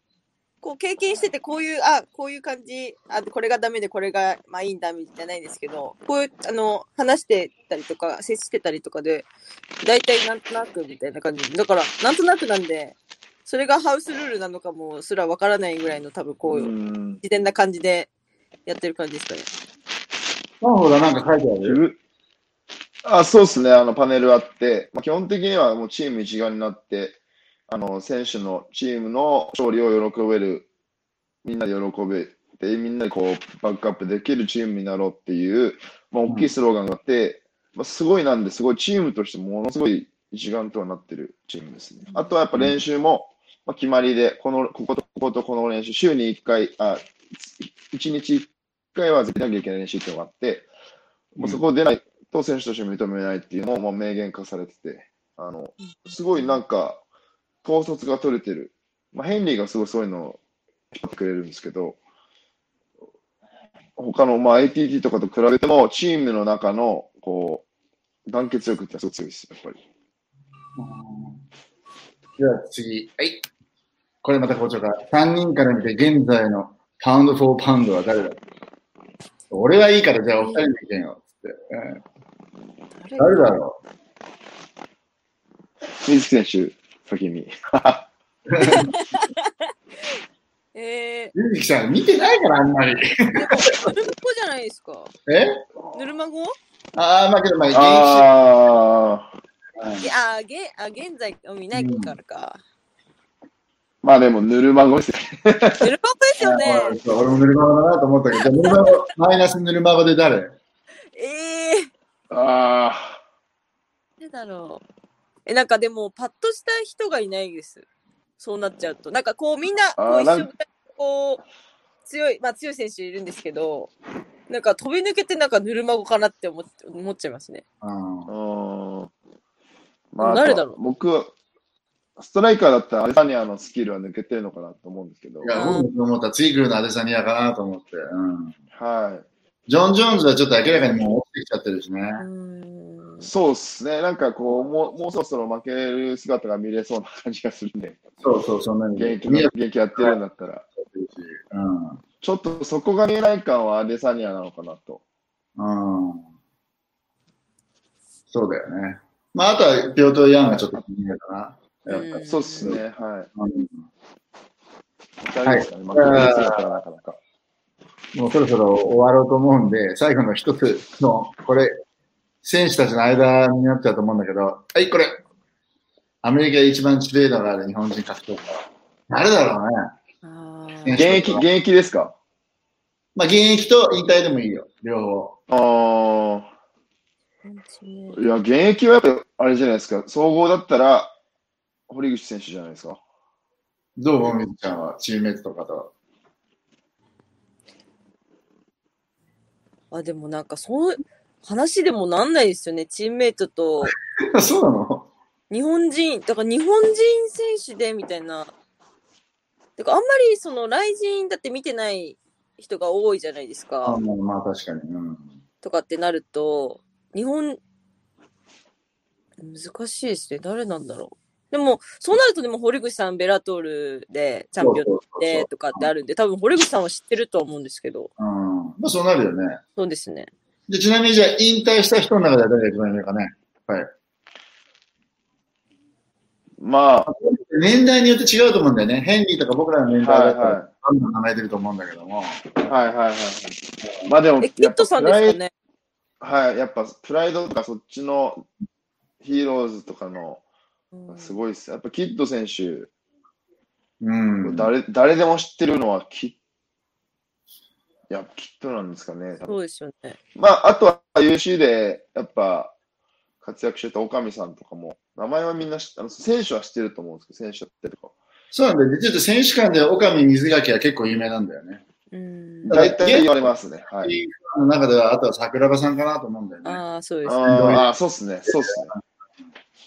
[SPEAKER 3] こう経験してて、こういう、あ、こういう感じ、あ、これがダメで、これが、まあいいんだ、みたいないんですけど、こういう、あの、話してたりとか、接してたりとかで、大体なんとなく、みたいな感じ。だから、なんとなくなんで、それがハウスルールなのかもすらわからないぐらいの多分こういう、
[SPEAKER 2] ん。
[SPEAKER 3] 自然な感じでやってる感じですかね。
[SPEAKER 1] うん。ほら、なんか書いてある
[SPEAKER 2] あそうですね、あのパネルあって、まあ、基本的にはもうチーム一丸になって、あの選手のチームの勝利を喜べる、みんなで喜べて、みんなでこうバックアップできるチームになろうっていう、まあ、大きいスローガンがあって、まあ、すごいなんで、すごいチームとしてものすごい一丸とはなってるチームですね。あとはやっぱ練習も、まあ、決まりで、この、こことこことこの練習、週に1回、あ、1日1回は絶対なきゃいけない練習っていうのがあって、もうそこを出ないと選手として認めないっていうのも、まあ、明言化されてて、あの、すごいなんか、統率が取れてる。まあ、ヘンリーがすごいそういうのを引っ張ってくれるんですけど、他の、まあ、ATT とかと比べても、チームの中の、こう、団結力ってすごい強いです、やっぱり。
[SPEAKER 1] では次。はい。これまた校長が、3人から見て現在のパウンド・フォー・パウンドは誰だ？俺はいいから、じゃあお二人の意見を。つって。うん誰だろ
[SPEAKER 2] 水木選手、先に。
[SPEAKER 3] え
[SPEAKER 1] うゆずきさん、見てないから、あんまり。
[SPEAKER 3] ー、ヌルマゴじゃないですか。
[SPEAKER 1] え？
[SPEAKER 3] ヌルマゴ
[SPEAKER 1] ああ、まあけど、まあ、現
[SPEAKER 2] ああ、
[SPEAKER 3] げあ現在を見ないからか。
[SPEAKER 2] まあでも、ぬるまごですね。
[SPEAKER 3] ヌルマゴですよね。
[SPEAKER 1] 俺もぬるまごだなと思ったけど、ぬるまご、マイナスぬるまごで誰？
[SPEAKER 3] ええー、
[SPEAKER 2] ああ、
[SPEAKER 3] 誰だろう。え、なんかでも、パッとした人がいないです。そうなっちゃうと。なんかこう、みんな、こう一緒に、こう、強い、まあ強い選手いるんですけど、なんか飛び抜けてなんかぬるまごかなって思っ思っちゃいますね。
[SPEAKER 1] うん
[SPEAKER 2] う。ん。まあ、
[SPEAKER 3] 誰だろう
[SPEAKER 2] 僕は、ストライカーだったらアレサニアのスキルは抜けてるのかなと思うんですけど
[SPEAKER 1] い。や、僕も思った。次来るのアデサニアかなと思って。うん。
[SPEAKER 2] はい。
[SPEAKER 1] ジョン・ジョーンズはちょっと明らかにもう落ちてきちゃってるしね。
[SPEAKER 3] うーん。
[SPEAKER 2] そうっすね。なんかこう、もうもうそろそろ負ける姿が見れそうな感じがするんで、
[SPEAKER 1] そうそう、そんなに。
[SPEAKER 2] 現役現役やってるんだったら。
[SPEAKER 1] うん。
[SPEAKER 2] ちょっとそこが見えない感はアデサニアなのかなと。
[SPEAKER 1] うん。そうだよね。まあ、あとは、ピョート・ヤンがちょっと気になるかな。やっぱり
[SPEAKER 3] ん
[SPEAKER 2] そうっすね。はい。
[SPEAKER 1] うん
[SPEAKER 2] 大丈夫ですかね。負ける姿はなかなか。
[SPEAKER 1] もうそろそろ終わろうと思うんで、最後の一つの、これ、選手たちの間になっちゃうと思うんだけど、はい、これ。アメリカで一番知名度がある日本人格闘家。誰だろうね。
[SPEAKER 2] 現役、現役ですか？
[SPEAKER 1] まあ、現役と引退でもいいよ、両方。
[SPEAKER 2] ああ。
[SPEAKER 3] ー
[SPEAKER 2] いや、現役はやっぱ、あれじゃないですか。総合だったら、堀口選手じゃないですか。
[SPEAKER 1] どうちゃんは、チームメイトとかと。
[SPEAKER 3] あ、でもなんかそう、話でもなんないですよね。チームメイトと
[SPEAKER 1] そうなの？
[SPEAKER 3] 日本人、だから日本人選手でみたいな。てかあんまりその来人だって見てない人が多いじゃないです
[SPEAKER 1] あ
[SPEAKER 3] か。
[SPEAKER 1] まあまあ、確かに。うん。
[SPEAKER 3] とかってなると、日本、難しいですね。誰なんだろう。でも、そうなるとでも堀口さん、ベラトールでチャンピオンでとかってあるんで、多分堀口さんは知ってるとは思うんですけど、
[SPEAKER 1] うん。まあ、そうなるよね。
[SPEAKER 3] そうですね。
[SPEAKER 1] で、ちなみにじゃあ、引退した人の中では誰が一番いるかね。はい。
[SPEAKER 2] まあ、
[SPEAKER 1] 年代によって違うと思うんだよね。ヘンリーとか僕らの年代
[SPEAKER 2] はいは
[SPEAKER 1] ら、どん名前出ると思うんだけども。
[SPEAKER 2] はいはいはい。まあでも、
[SPEAKER 3] え、キットさんですかね？
[SPEAKER 2] はい、やっぱプライドとかそっちのヒーローズとかの、
[SPEAKER 3] うん
[SPEAKER 2] すごいっす。やっぱキッド選手、
[SPEAKER 1] うん。
[SPEAKER 2] 誰誰でも知ってるのはキッいや、キッドなんですかね。
[SPEAKER 3] そうですよね。
[SPEAKER 2] まあ、あとは UC でやっぱ活躍してた岡見さんとかも、名前はみんな知っあの選手は知ってると思うんですけど、選手だったりとか。
[SPEAKER 1] そうなんだよね。実は選手間で岡見水垣は結構有名なんだよね。
[SPEAKER 3] うん。
[SPEAKER 2] 大体言われますね。はい。
[SPEAKER 1] の中では、あとは桜庭さんかなと思うんだよね。
[SPEAKER 3] ああ、そうですね。
[SPEAKER 2] ああ、そうっすね。そうっすね。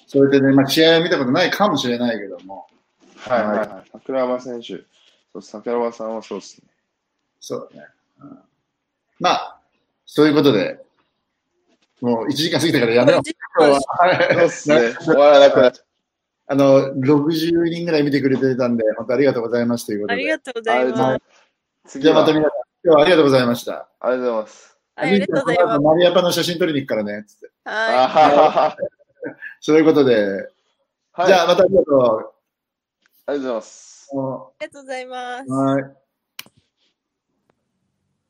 [SPEAKER 1] それでね、まあ、試合を見たことないかもしれないけども、
[SPEAKER 2] はいはいはい。桜庭選手。そう桜庭さんはそうっすね。
[SPEAKER 1] そうだね。うんまあ、そういうことで、もう1時間過ぎたからやめよう。今日は
[SPEAKER 2] そうっすね。終わらなくなっちゃう
[SPEAKER 1] あの、60人ぐらい見てくれてたんで、本当ありがとうございますということで。
[SPEAKER 3] ありがとうございま。
[SPEAKER 2] ます次
[SPEAKER 1] じゃあまた
[SPEAKER 2] は
[SPEAKER 1] 皆さん、今日はありがとうございました。
[SPEAKER 2] ありがとうございます。
[SPEAKER 3] はい、ありがとうございます。
[SPEAKER 1] マリアパの写真撮りに行くからね、つって。
[SPEAKER 2] あ
[SPEAKER 3] はい。
[SPEAKER 1] そういうことで、
[SPEAKER 2] はい。
[SPEAKER 1] じゃあまたありがと
[SPEAKER 2] ありがとうございます。
[SPEAKER 1] う。
[SPEAKER 3] ありがとうございます。
[SPEAKER 1] はい。